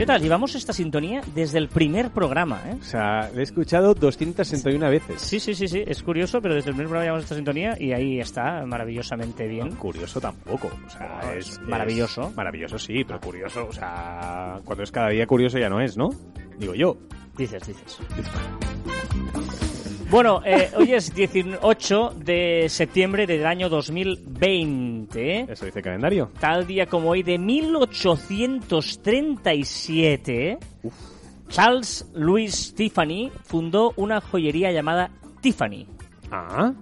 ¿Qué tal? Llevamos esta sintonía desde el primer programa, ¿eh? O sea, le he escuchado 261 veces. Sí, sí, sí, sí, es curioso, pero desde el primer programa llevamos esta sintonía y ahí está, maravillosamente bien. No, curioso tampoco. O sea, No, es, es maravilloso. es maravilloso, sí, pero curioso. O sea, cuando es cada día curioso ya no es, ¿no? Digo yo. Dices, dices. Bueno, eh, hoy es 18 de septiembre del año 2020. Eso dice calendario. Tal día como hoy de 1837, Charles Louis Tiffany fundó una joyería llamada Tiffany. Ah,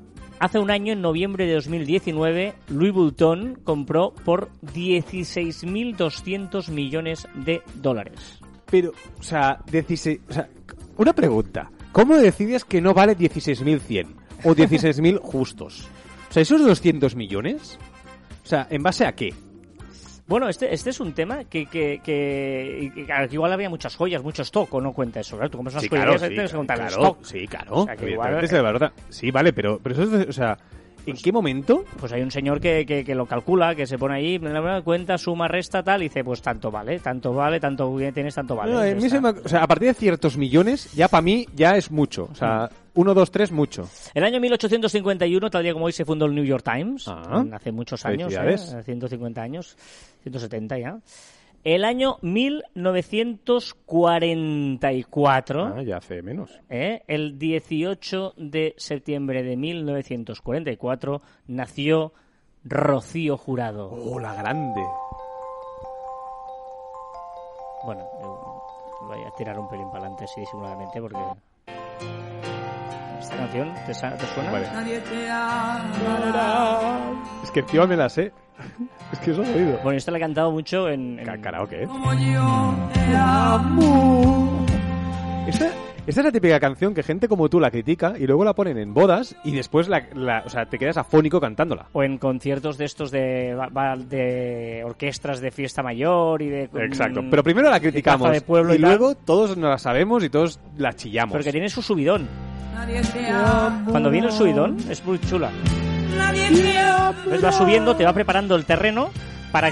Hace un año, en noviembre de 2019, Louis Vuitton compró por 16.200 millones de dólares. pero, o sea, 16. O sea, una pregunta. ¿Cómo decides que no vale 16.100 o 16.000 justos? O sea, esos 200 millones. O sea, ¿en base a qué? Bueno, este, este es un tema que, que, que, que- igual había muchas joyas, mucho stock, o no cuenta eso, ¿verdad? Tú compras unas Sí, joyerías, claro, sí, tienes que contar el claro, stock. sí, claro. O sea, que igual, se le valora. Sí, vale, pero, pero eso es, o sea, ¿en qué momento? Pues hay un señor que, que, que lo calcula, que se pone ahí, cuenta, suma, resta, tal, y dice, pues tanto vale, tanto vale, tanto tienes, tanto vale. No, a mí se me- o sea, a partir de ciertos millones, ya para mí ya es mucho. O sea, uno, dos, tres, mucho. El año 1851, tal día como hoy, se fundó el New York Times. Ah. hace muchos años. ¿eh? 150 años, 170 ya. El año 1944, Ah, ya hace menos. ¿eh? el 18 de septiembre de 1944, nació Rocío Jurado. Oh, la grande. Bueno, yo voy a tirar un pelín para adelante, sí, disimuladamente, porque... ¿Esta canción te, suena? Vale. Es que encima me la sé. Es que eso he oído. Bueno, esta la he cantado mucho en... en- Karaoke, ¿eh? Esta, esta es la típica canción que gente como tú la critica y luego la ponen en bodas y después la, la- o sea, te quedas afónico cantándola. o en conciertos de estos de, de orquestas de fiesta mayor y de... Exacto. mm, Pero primero la de criticamos de pueblo y y luego todos nos la sabemos y todos la chillamos. Porque tiene su subidón. Cuando viene el subidón es muy chula. Va subiendo, te va preparando el terreno para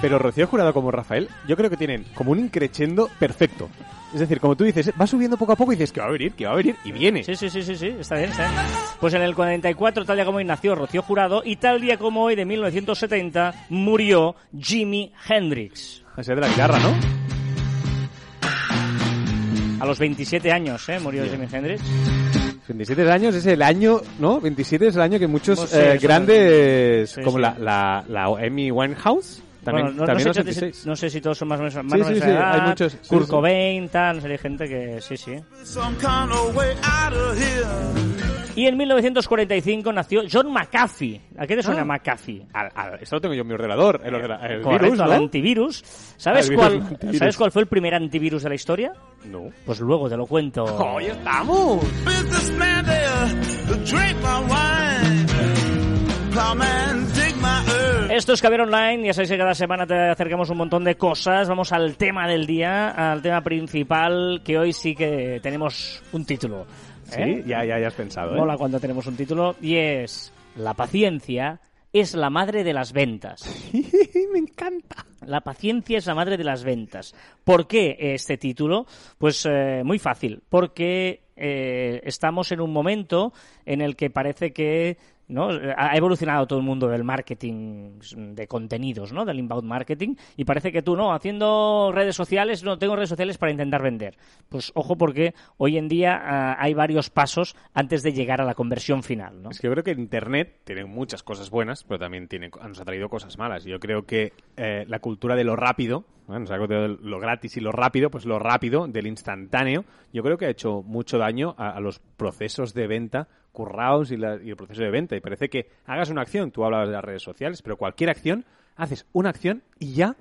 Pero Rocío Jurado como Rafael, yo creo que tienen como un increchendo perfecto. Es decir, como tú dices, va subiendo poco a poco y dices que va a venir, que va a venir y viene. Sí, sí, sí, sí, sí, está bien, está bien. Pues en el 44, tal día como hoy, nació Rocío Jurado y tal día como hoy, de 1970, murió Jimi Hendrix. Ese de la guitarra, ¿no? A los 27 años, ¿eh? Murió Jimi Hendrix. 27 años es el año, ¿no? 27 es el año que muchos eh, grandes, sí, como sí. La, la, la Amy Winehouse, también, Bueno, no, sé, los si- 26. no sé si todos son más o menos, más Sí, edad. hay muchos, Kurt sí. Cobain, tal, no sé, hay gente que sí, sí. Y en 1945 nació John McAfee. ¿A qué te suena Ah. McAfee? Al- al- esto lo tengo yo en mi ordenador, el, ordena- el Correcto, virus, al ¿no? antivirus. ¿Sabes, virus cuál, antivirus. ¿Sabes cuál fue el primer antivirus de la historia? No. Pues luego te lo cuento. ¡Hoy estamos! Businessman there, drink my wine. Plowman, dig my earth. Esto es Caber Online, ya sabéis que cada semana te acercamos un montón de cosas. Vamos al tema del día, al tema principal, que hoy sí que tenemos un título. Sí, ¿eh? ya, ya, ya has pensado, ¿eh? Mola cuando tenemos un título y es La paciencia es la madre de las ventas. Me encanta. La paciencia es la madre de las ventas. ¿Por qué este título? Pues eh, muy fácil, porque eh, estamos en un momento en el que parece que ¿no? Ha evolucionado todo el mundo del marketing de contenidos, ¿no? Del inbound marketing y parece que tú, no, haciendo redes sociales, no tengo redes sociales para intentar vender. Pues ojo porque hoy en día ah, hay varios pasos antes de llegar a la conversión final, ¿no? Es que yo creo que Internet tiene muchas cosas buenas, pero también tiene, nos ha traído cosas malas. Yo creo que eh, la cultura de lo rápido, ¿no? nos ha contado lo gratis y lo rápido, pues lo rápido, del instantáneo, yo creo que ha hecho mucho daño a los procesos de venta currados y, la- y el proceso de venta. Y parece que hagas una acción, tú hablabas de las redes sociales, pero cualquier acción, haces una acción y ya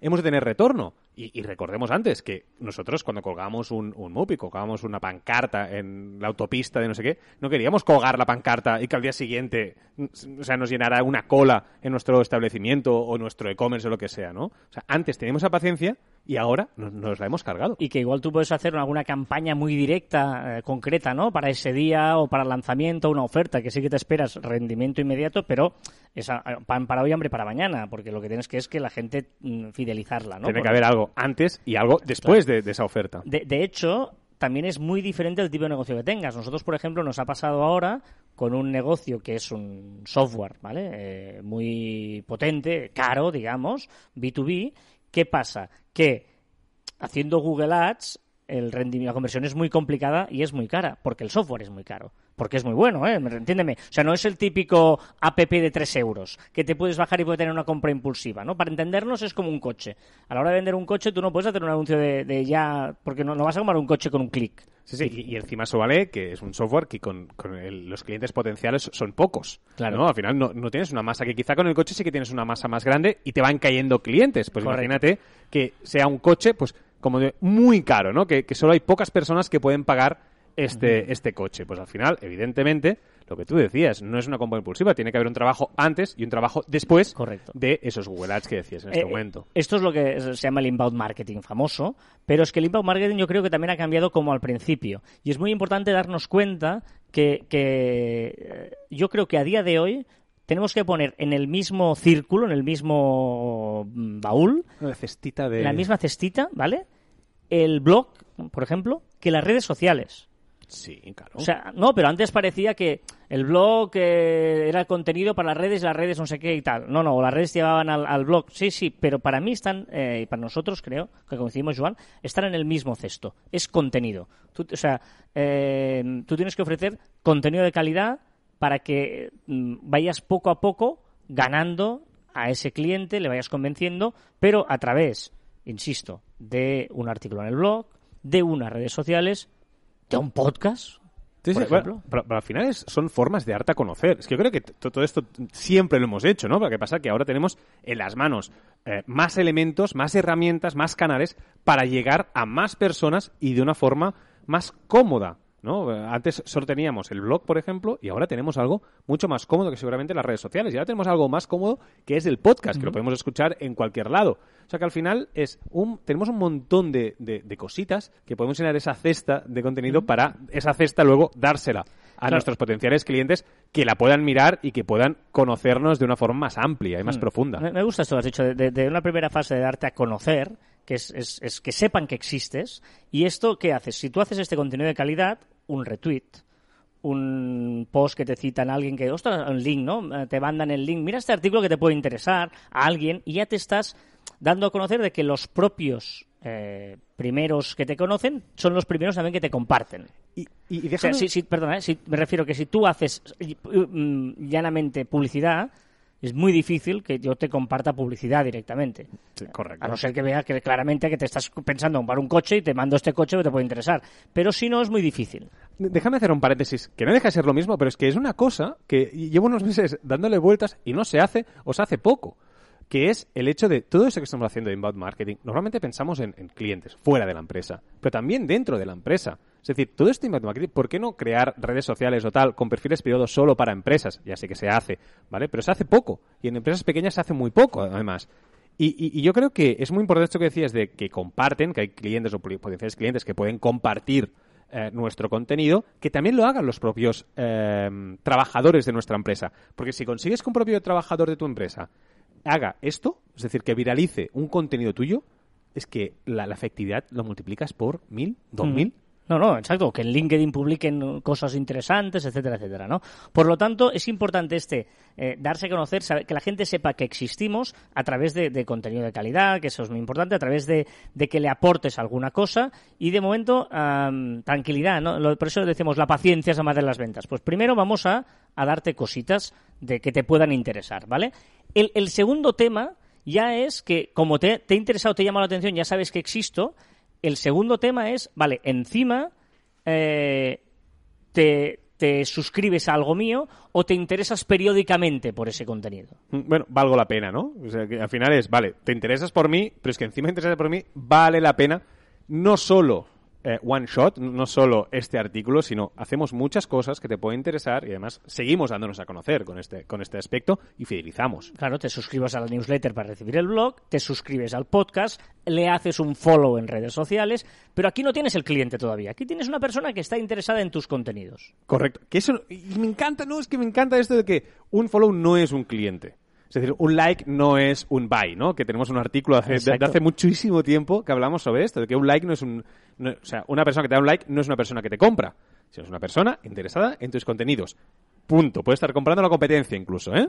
hemos de tener retorno. Y, y recordemos antes que nosotros cuando colgamos un, un MUPI, colgábamos una pancarta en la autopista de no sé qué, no queríamos colgar la pancarta y que al día siguiente mm, o sea, nos llenara una cola en nuestro establecimiento o nuestro e-commerce o lo que sea, ¿no? O sea, antes teníamos esa paciencia y ahora nos, la hemos cargado. y que igual tú puedes hacer alguna campaña muy directa, eh, concreta, ¿no? Para ese día o para el lanzamiento, una oferta que sí que te esperas rendimiento inmediato, pero a- pan para hoy, hambre para mañana, porque lo que tienes que es que la gente mm, fidelizarla, ¿no? Tiene que haber algo antes y algo después de, de esa oferta. De, de hecho, también es muy diferente el tipo de negocio que tengas. Nosotros, por ejemplo, nos ha pasado ahora con un negocio que es un software, ¿vale? Eh, muy potente, caro, digamos, B2B. ¿Qué pasa? Que haciendo Google Ads, el rendimiento, la conversión es muy complicada y es muy cara, porque el software es muy caro. Porque es muy bueno, ¿eh? Entiéndeme. O sea, no es el típico app de 3 euros que te puedes bajar y puede tener una compra impulsiva, ¿no? Para entendernos es como un coche. A la hora de vender un coche tú no puedes hacer un anuncio de, de ya... Porque no, no vas a comprar un coche con un clic. Sí, sí, y, y encima eso vale que es un software que con, con el- los clientes potenciales son pocos. Claro. ¿no? Al final no, no tienes una masa que quizá con el coche sí que tienes una masa más grande y te van cayendo clientes. Pues Correcto. imagínate que sea un coche pues como de muy caro, ¿no? Que, que solo hay pocas personas que pueden pagar este, este coche. Pues al final, evidentemente, lo que tú decías, no es una compra impulsiva, tiene que haber un trabajo antes y un trabajo después Correcto. de esos Google Ads que decías en este Eh, momento. Esto es lo que se llama el inbound marketing famoso, pero es que el inbound marketing yo creo que también ha cambiado como al principio. Y es muy importante darnos cuenta que, que, eh, yo creo que a día de hoy tenemos que poner en el mismo círculo, en el mismo mm, baúl, Una cestita de... la misma cestita, ¿vale? El blog, por ejemplo, que las redes sociales. Sí, claro. O sea, no, pero antes parecía que el blog eh, era el contenido para las redes, las redes no sé qué y tal. No, no, las redes llevaban al, blog. Sí, sí, pero para mí están, eh, y para nosotros creo, que coincidimos, Joan, están en el mismo cesto. Es contenido. Tú, o sea, eh, tú tienes que ofrecer contenido de calidad para que mm, vayas poco a poco ganando a ese cliente, le vayas convenciendo, pero a través, insisto, de un artículo en el blog, de unas redes sociales, de un podcast, Sí, por sí, bueno, ejemplo. pero, pero al final es- son formas de arte a conocer. Es que yo creo que todo esto siempre lo hemos hecho, ¿no? Pero que pasa que ahora tenemos en las manos eh, más elementos, más herramientas, más canales para llegar a más personas y de una forma más cómoda. ¿No? Antes solo teníamos el blog, por ejemplo, y ahora tenemos algo mucho más cómodo que seguramente las redes sociales. Y ahora tenemos algo más cómodo que es el podcast, que lo podemos escuchar en cualquier lado. O sea que al final es un, tenemos un montón de, de- de cositas que podemos llenar esa cesta de contenido para esa cesta luego dársela a Claro. nuestros potenciales clientes que la puedan mirar y que puedan conocernos de una forma más amplia y más profunda. Me, gusta esto que has dicho, de, de- de una primera fase de darte a conocer, que es, es- es que sepan que existes. ¿Y esto qué haces? Si tú haces este contenido de calidad, un retweet, un post que te citan a alguien que, ostras, un link, ¿no? Eh, Te mandan el link, mira este artículo que te puede interesar a alguien y ya te estás dando a conocer de que los propios eh, primeros que te conocen son los primeros también que te comparten. Y, y- y O sea, si, si- perdona, eh, si- me refiero que si tú haces mm, llanamente publicidad, es muy difícil que yo te comparta publicidad directamente. Sí, correcto. A no ser que vea que claramente que te estás pensando en comprar un coche y te mando este coche que te puede interesar. Pero si no, es muy difícil. Déjame hacer un paréntesis, que no deja de ser lo mismo, pero es que es una cosa que llevo unos meses dándole vueltas y no se hace o se hace poco, que es el hecho de todo eso que estamos haciendo de inbound marketing. Normalmente pensamos en, en clientes fuera de la empresa, pero también dentro de la empresa. Es decir, todo este inbound marketing, ¿por qué no crear redes sociales o tal con perfiles privados solo para empresas? Ya sé que se hace, ¿vale? Pero se hace poco y en empresas pequeñas se hace muy poco, además. Y yo creo que es muy importante esto que decías de que comparten, que hay clientes o potenciales clientes que pueden compartir eh, nuestro contenido, que también lo hagan los propios eh, trabajadores de nuestra empresa. Porque si consigues que un propio trabajador de tu empresa haga esto, es decir, que viralice un contenido tuyo, es que la, la efectividad lo multiplicas por mil, dos mil. No, no, exacto, que en LinkedIn publiquen cosas interesantes, etcétera, etcétera, ¿no? Por lo tanto, es importante este eh, darse a conocer, saber- que la gente sepa que existimos a través de, de contenido de calidad, que eso es muy importante, a través de, de que le aportes alguna cosa y de momento tranquilidad, ¿no? Lo- por eso decimos la paciencia es la madre de las ventas. Pues primero vamos a, a darte cositas de que te puedan interesar, ¿vale? El, segundo tema ya es que como te, te ha interesado, te ha llamado la atención, ya sabes que existo. El segundo tema es, vale, encima eh, te, te suscribes a algo mío o te interesas periódicamente por ese contenido. Mm, Bueno, valgo la pena, ¿no? O sea, que al final es, vale, te interesas por mí, pero es que encima te interesas por mí, vale la pena no solo eh, one shot, no solo este artículo, sino hacemos muchas cosas que te pueden interesar y además seguimos dándonos a conocer con este, con este aspecto y fidelizamos. Claro, te suscribes a la newsletter para recibir el blog, te suscribes al podcast, le haces un follow en redes sociales, pero aquí no tienes el cliente todavía. Aquí tienes una persona que está interesada en tus contenidos. Correcto. Que eso, y me encanta, no, es que me encanta esto de que un follow no es un cliente. Es decir, un like no es un buy, ¿no? Que tenemos un artículo hace, de, hace muchísimo tiempo que hablamos sobre esto, de que un like no es un... no- o sea, una persona que te da un like no es una persona que te compra, sino es una persona interesada en tus contenidos. Punto. Puede estar comprando la competencia incluso, ¿eh?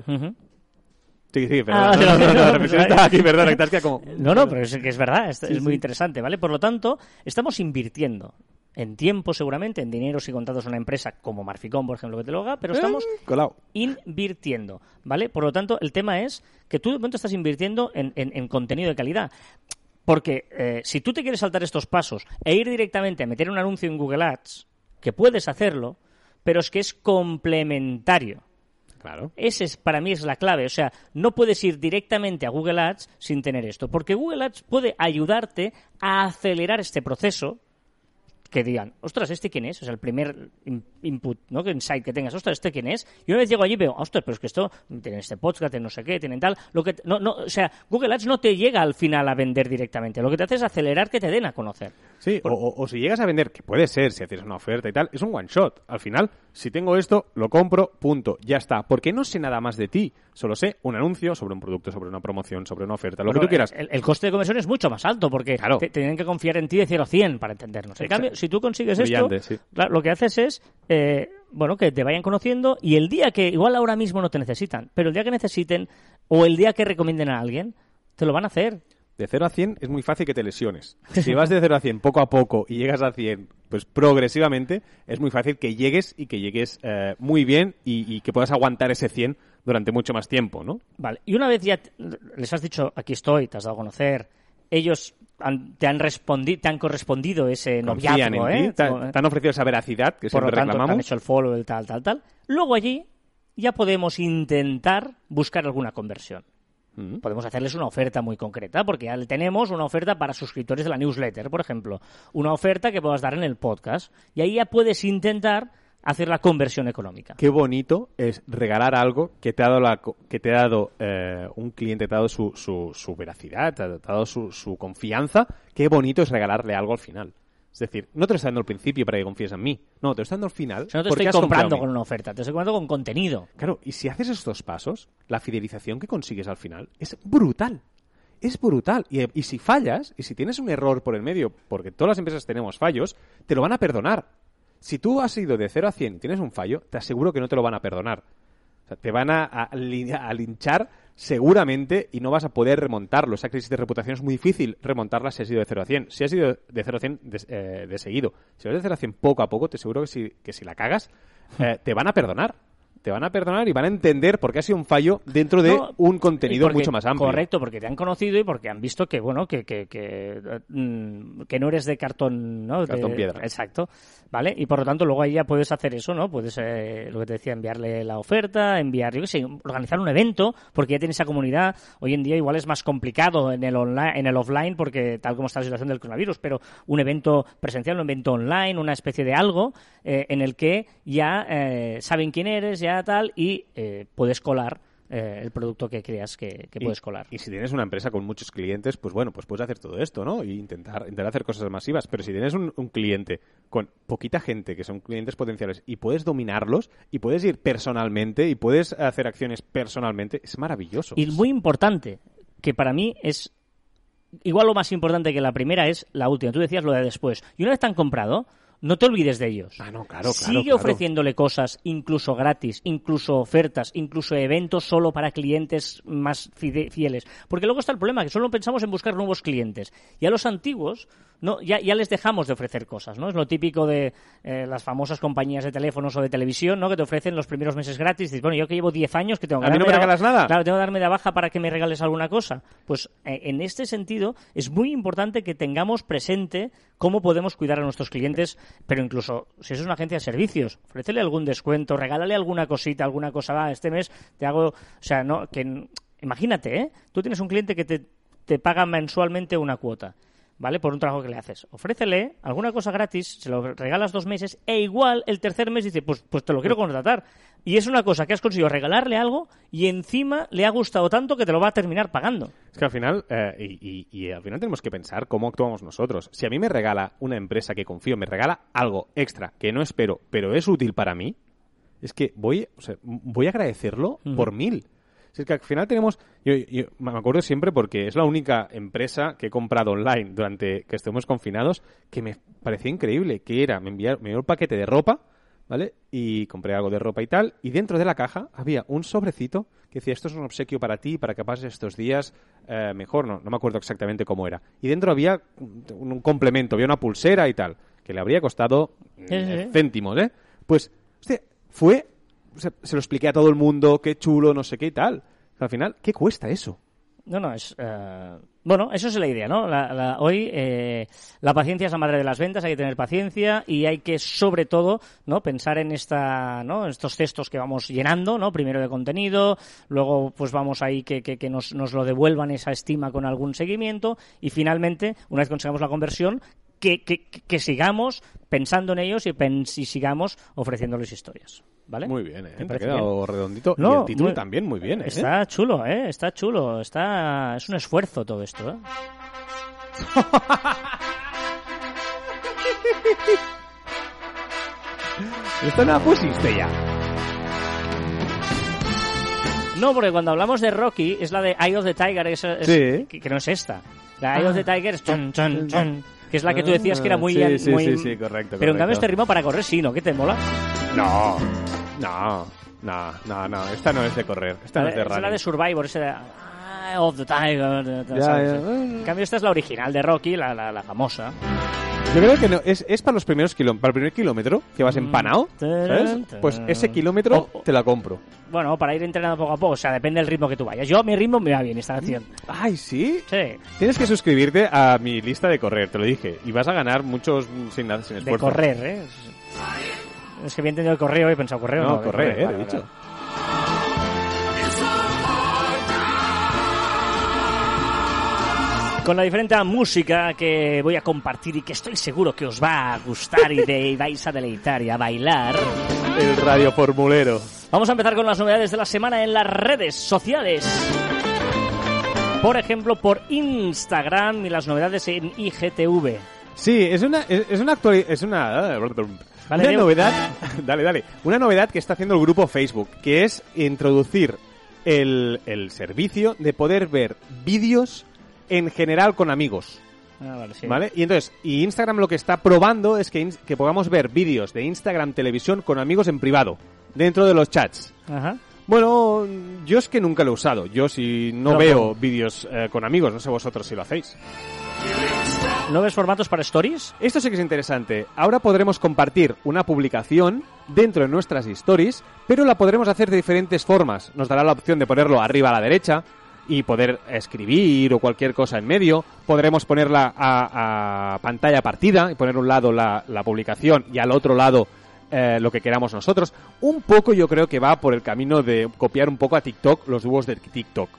Sí, sí, Ah, perdón. no, no, no, aquí, perdón, como... No, no, pero es que es verdad, es, es muy interesante, ¿vale? Por lo tanto, estamos invirtiendo en tiempo seguramente, en dinero si contratas una empresa como Marficón, por ejemplo, que te lo haga, pero estamos Eh, colado. invirtiendo, ¿vale? Por lo tanto, el tema es que tú de momento estás invirtiendo en, en- en contenido de calidad. Porque eh, si tú te quieres saltar estos pasos e ir directamente a meter un anuncio en Google Ads, que puedes hacerlo, pero es que es complementario. Claro. Ese es, para mí es la clave. O sea, no puedes ir directamente a Google Ads sin tener esto. Porque Google Ads puede ayudarte a acelerar este proceso. Que digan, ostras, ¿este quién es? O sea, el primer in- input, ¿no? Que insight que tengas, ostras, ¿este quién es? Y una vez llego allí veo, ostras, pero es que esto, tienen este podcast, tienen no sé qué, tienen tal. Lo que, no, no, o sea, Google Ads no te llega al final a vender directamente. Lo que te hace es acelerar que te den a conocer. Sí, o, o- o si llegas a vender, que puede ser si haces una oferta y tal, es un one shot. Al final, si tengo esto, lo compro, punto, ya está. Porque no sé nada más de ti. Solo sé un anuncio sobre un producto, sobre una promoción, sobre una oferta, lo que tú quieras. El, el coste de conversión es mucho más alto porque Claro. te, tienen que confiar en ti de 0 a 100 para entendernos. En Exacto. cambio, si tú consigues Brillante, esto, sí. claro, lo que haces es eh, bueno que te vayan conociendo y el día que, igual ahora mismo no te necesitan, pero el día que necesiten o el día que recomienden a alguien, te lo van a hacer. De 0 a 100 es muy fácil que te lesiones. Si vas de 0 a 100 poco a poco y llegas a 100 pues progresivamente, es muy fácil que llegues y que llegues eh, muy bien y, y que puedas aguantar ese 100 durante mucho más tiempo, ¿no? Vale, y una vez ya les has dicho, aquí estoy, te has dado a conocer, ellos han- te han respondido, te han correspondido ese Confían noviazgo, en ¿eh? ti, te, te han ofrecido esa veracidad que por lo siempre tanto, te han reclamamos. hecho el follow, el tal, tal, tal. Luego allí ya podemos intentar buscar alguna conversión. Mm. Podemos hacerles una oferta muy concreta, porque ya tenemos una oferta para suscriptores de la newsletter, por ejemplo. Una oferta que puedas dar en el podcast. Y ahí ya puedes intentar hacer la conversión económica. Qué bonito es regalar algo que te ha dado, la, que te ha dado eh, un cliente, te ha dado su, su, su veracidad, te ha, te ha dado su, su confianza. Qué bonito es regalarle algo al final. Es decir, no te lo está dando al principio para que confíes en mí. No, te lo está dando al final. O sea, no te porque estoy comprando con una oferta, te estoy comprando con contenido. Claro, y si haces estos pasos, la fidelización que consigues al final es brutal. Es brutal. Y, y si fallas, y si tienes un error por el medio, porque todas las empresas tenemos fallos, te lo van a perdonar. Si tú has ido de 0 a 100 y tienes un fallo, te aseguro que no te lo van a perdonar. O sea, te van a, a linchar seguramente y no vas a poder remontarlo. Esa crisis de reputación es muy difícil remontarla si has ido de 0 a 100. Si has ido de 0 a 100 de, eh, de seguido, si vas de 0 a 100 poco a poco, te aseguro que si, que si la cagas, eh, te van a perdonar. Te van a perdonar y van a entender por qué ha sido un fallo dentro de No, un contenido porque- mucho más amplio. Correcto, porque te han conocido y porque han visto que, bueno, que, que, que, mm, que no eres de cartón, ¿no? De- piedra. Exacto, ¿vale? Y por lo tanto luego ahí ya puedes hacer eso, ¿no? Puedes, eh, lo que te decía, enviarle la oferta, enviar, yo qué sé, organizar un evento, porque ya tienes esa comunidad. Hoy en día igual es más complicado en el online, en el offline, porque tal como está la situación del coronavirus, pero un evento presencial, un evento online, una especie de algo eh, en el que ya eh, saben quién eres, ya tal, y eh, puedes colar eh, el producto que creas que, que Y- puedes colar. Y si tienes una empresa con muchos clientes, pues bueno, pues puedes hacer todo esto, ¿no? Y intentar, intentar hacer cosas masivas. Pero si tienes un, un cliente con poquita gente, que son clientes potenciales, y puedes dominarlos, y puedes ir personalmente, y puedes hacer acciones personalmente, es maravilloso. Y muy importante, que para mí es igual lo más importante que la primera es la última. Tú decías lo de después. Y una vez te han comprado, no te olvides de ellos. Ah, no, claro, claro, Sigue claro. ofreciéndole cosas, incluso gratis, incluso ofertas, incluso eventos solo para clientes más fieles. Porque luego está el problema, que solo pensamos en buscar nuevos clientes. Y a los antiguos, no, ya, ya les dejamos de ofrecer cosas, ¿no? Es lo típico de eh, las famosas compañías de teléfonos o de televisión, ¿no? Que te ofrecen los primeros meses gratis. Dices, bueno, yo que llevo 10 años que tengo que ¿A mí no me regalas nada? Claro, tengo que darme de baja para que me regales alguna cosa. Pues eh, en este sentido es muy importante que tengamos presente cómo podemos cuidar a nuestros clientes pero incluso si es una agencia de servicios, ofrécele algún descuento, regálale alguna cosita, alguna cosa, va, este mes te hago, o sea, no, que imagínate, ¿eh? Tú tienes un cliente que te, te paga mensualmente una cuota. ¿Vale? Por un trabajo que le haces. Ofrécele alguna cosa gratis, se lo regalas dos meses, e igual el tercer mes dice, pues, pues te lo quiero contratar. Y es una cosa que has conseguido regalarle algo y encima le ha gustado tanto que te lo va a terminar pagando. Es que al final, eh, y, y- y al final tenemos que pensar cómo actuamos nosotros. Si a mí me regala una empresa que confío, me regala algo extra que no espero, pero es útil para mí, es que voy, o sea, m- voy a agradecerlo por mil. Si es que al final tenemos, yo, yo me acuerdo siempre porque es la única empresa que he comprado online durante que estemos confinados que me parecía increíble, que era, me enviaron, me envió un paquete de ropa, ¿vale? Y compré algo de ropa y tal, y dentro de la caja había un sobrecito que decía, esto es un obsequio para ti, para que pases estos días eh, mejor, no, no me acuerdo exactamente cómo era. Y dentro había un, un complemento, había una pulsera y tal, que le habría costado sí. céntimos, ¿eh? Pues, hostia, fue, se, se lo expliqué a todo el mundo, qué chulo, no sé qué y tal. Al final, ¿qué cuesta eso? No, no, es. eh, Bueno, eso es la idea, ¿no? La- la- hoy eh, la paciencia es la madre de las ventas, hay que tener paciencia y hay que, sobre todo, ¿no? Pensar en esta, ¿no? Estos cestos que vamos llenando, ¿no? Primero de contenido, luego pues vamos ahí que, que, que nos, nos lo devuelvan esa estima con algún seguimiento y finalmente, una vez consigamos la conversión, que, que- que sigamos pensando en ellos y, pens- y sigamos ofreciéndoles historias, ¿vale? Muy bien, ¿eh? ¿Te Te ha parece quedado redondito. y el título muy- también muy bien, ¿eh? Está chulo, ¿eh? Está chulo. Está... Es un esfuerzo todo esto, ¿eh? Esto no pusiste ya. No, porque cuando hablamos de Rocky es la de Eye of the Tiger, es, es- Sí. que, que no es esta. La Eye of the Tiger es chon, chon, chon, que es la que tú decías que era muy... Sí, sí, muy- sí, sí, correcto, Pero en cambio este ritmo para correr sí, ¿no? ¿Qué te mola? No, no, no, no, no. Esta no es de correr. Esta no es de es la running. de Survivor, ese de Eye of the Tiger. de- de- Ya, ¿sabes? ya. En cambio esta es la original de Rocky, la, la, la famosa. Yo creo que no. Es, es para los primeros kilómetros. Para el primer kilómetro que vas empanado, ¿sabes? Pues ese kilómetro te la compro. Bueno, para ir entrenando poco a poco, o sea, depende del ritmo que tú vayas. Yo, mi ritmo me va bien esta canción. Ay, ¿sí? Sí. Tienes que suscribirte a mi lista de correr, te lo dije. Y vas a ganar muchos mm, sin, nada- sin De esfuerzo. correr, ¿eh? Es que había entendido el correo y he pensado correo. No, de correr, eh, he dicho. Con la diferente música que voy a compartir y que estoy seguro que os va a gustar y de, vais a deleitar y a bailar. El radio formulero. Vamos a empezar con las novedades de la semana en las redes sociales. Por ejemplo, por Instagram y las novedades en IGTV. Sí, es una, es, una actuali- es una, Vale, una Diego. novedad, dale, dale, una novedad que está haciendo el grupo Facebook, que es introducir el, el servicio de poder ver vídeos en general con amigos, Ah, vale, sí. ¿vale? Y entonces, y Instagram lo que está probando es que, que podamos ver vídeos de Instagram Televisión con amigos en privado, dentro de los chats. Ajá. Bueno, yo es que nunca lo he usado. Yo si no veo vídeos eh, con amigos, no sé vosotros si lo hacéis. ¿No ves formatos para stories? Esto sí que es interesante. Ahora podremos compartir una publicación dentro de nuestras stories, pero la podremos hacer de diferentes formas. Nos dará la opción de ponerlo arriba a la derecha y poder escribir o cualquier cosa en medio. Podremos ponerla a, a pantalla partida y poner a un lado la, la publicación y al otro lado eh, lo que queramos nosotros. Un poco yo creo que va por el camino de copiar un poco a TikTok, los dúos de TikTok.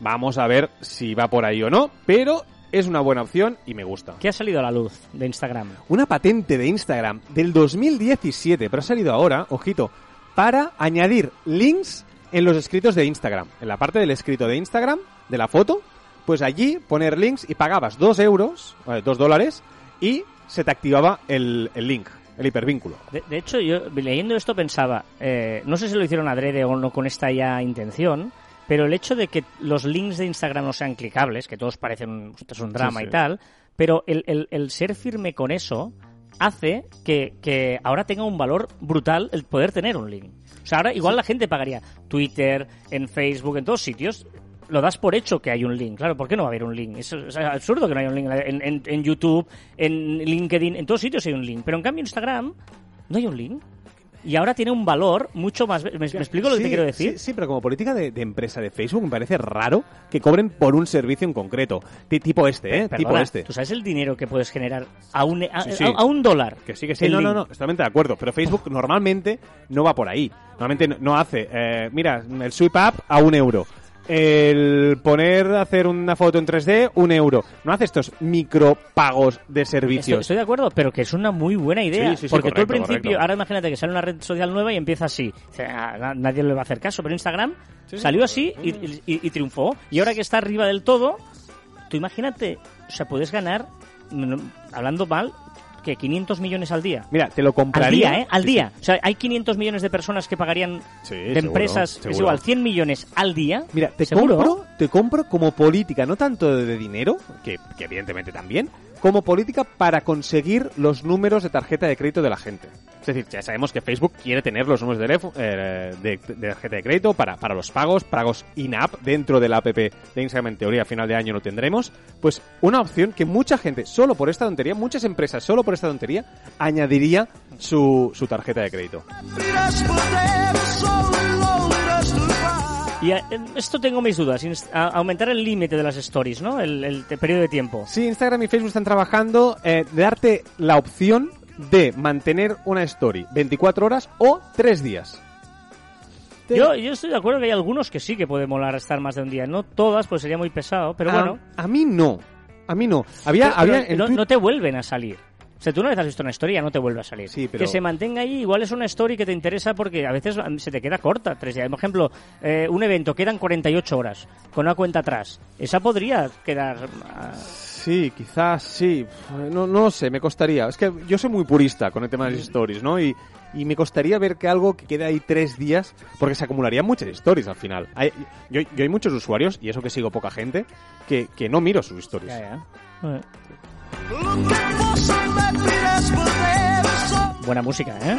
Vamos a ver si va por ahí o no, pero es una buena opción y me gusta. ¿Qué ha salido a la luz de Instagram? Una patente de Instagram del 2017, pero ha salido ahora, ojito, para añadir links en los escritos de Instagram. En la parte del escrito de Instagram, de la foto, pues allí poner links y pagabas dos euros, eh, dos dólares, y se te activaba el, el link, el hipervínculo. De, de hecho, yo leyendo esto pensaba, eh, no sé si lo hicieron adrede o no con esta ya intención, pero el hecho de que los links de Instagram no sean clicables, que todos parecen un, esto es un drama sí. y tal, pero el, el- el ser firme con eso hace que, que ahora tenga un valor brutal el poder tener un link. O sea, ahora igual la gente pagaría Twitter, en Facebook, en todos sitios. Lo das por hecho que hay un link. Claro, ¿por qué no va a haber un link? Es, es absurdo que no haya un link en, en- en YouTube, en LinkedIn, en todos sitios hay un link. Pero en cambio en Instagram no hay un link. Y ahora tiene un valor mucho más... ¿Me, me explico lo que Sí, te quiero decir? Sí, sí, pero como política de, de empresa de Facebook me parece raro que cobren por un servicio en concreto. Ti- tipo este, ¿eh? tipo este. ¿Tú sabes el dinero que puedes generar a un, a, Sí, a- a un dólar? Que sí, que sí. No, no, no, totalmente de acuerdo. Pero Facebook normalmente no va por ahí. Normalmente no- no hace, eh, mira, el swipe up a un euro. El poner, hacer una foto en 3D, un euro. No hace estos micropagos de Estoy, servicios. estoy de acuerdo, pero que es una muy buena idea. Sí, sí, sí, porque tú al principio, correcto. ahora imagínate que sale una red social nueva y empieza así. Dice, "Ah, na- nadie le va a hacer caso, pero Instagram salió así y, y- y triunfó. Y ahora que está arriba del todo, tú imagínate, o sea, puedes ganar, hablando mal, que 500 millones al día. Mira, te lo Al compraría. día, ¿eh? Al Sí, día. O sea, hay 500 millones de personas que pagarían Sí, de seguro, empresas, es igual, 100 millones al día. Mira, te ¿Seguro? compro, te compro como política, no tanto de dinero, que, que evidentemente también, como política para conseguir los números de tarjeta de crédito de la gente. Es decir, ya sabemos que Facebook quiere tener los números de, teléfono- eh, de, de tarjeta de crédito para, para los pagos, pagos in-app dentro del app de Instagram en teoría a final de año lo tendremos. Pues una opción que mucha gente, solo por esta tontería, muchas empresas solo por esta tontería, añadiría su, su tarjeta de crédito. Y eh, esto tengo mis dudas. A- aumentar el límite de las stories, ¿no? El, periodo de tiempo. Sí, Instagram y Facebook están trabajando eh, de darte la opción de mantener una story 24 horas o 3 días. Te- Yo, yo estoy de acuerdo que hay algunos que sí que puede molar estar más de un día. No todas, pues sería muy pesado, pero a, bueno. a mí no. A mí no. Había, Pero- había pero en no, Twitter- no te vuelven a salir. O sea, tú una vez has visto una historia, no te vuelve a salir. Sí, pero- Que se mantenga ahí, igual es una story que te interesa porque a veces mm, se te queda corta. Tres días. Por ejemplo, eh, un evento, quedan 48 horas con una cuenta atrás. Esa podría quedar... ah, Sí, quizás sí. No, no sé, me costaría. Es que yo soy muy purista con el tema de las stories, ¿no? Y, y me costaría ver que algo que quede ahí tres días, porque se acumularían muchas stories al final. Hay- yo, yo hay muchos usuarios, y eso que sigo poca gente, que, que no miro sus stories. ya, ya. Buena música, ¿eh?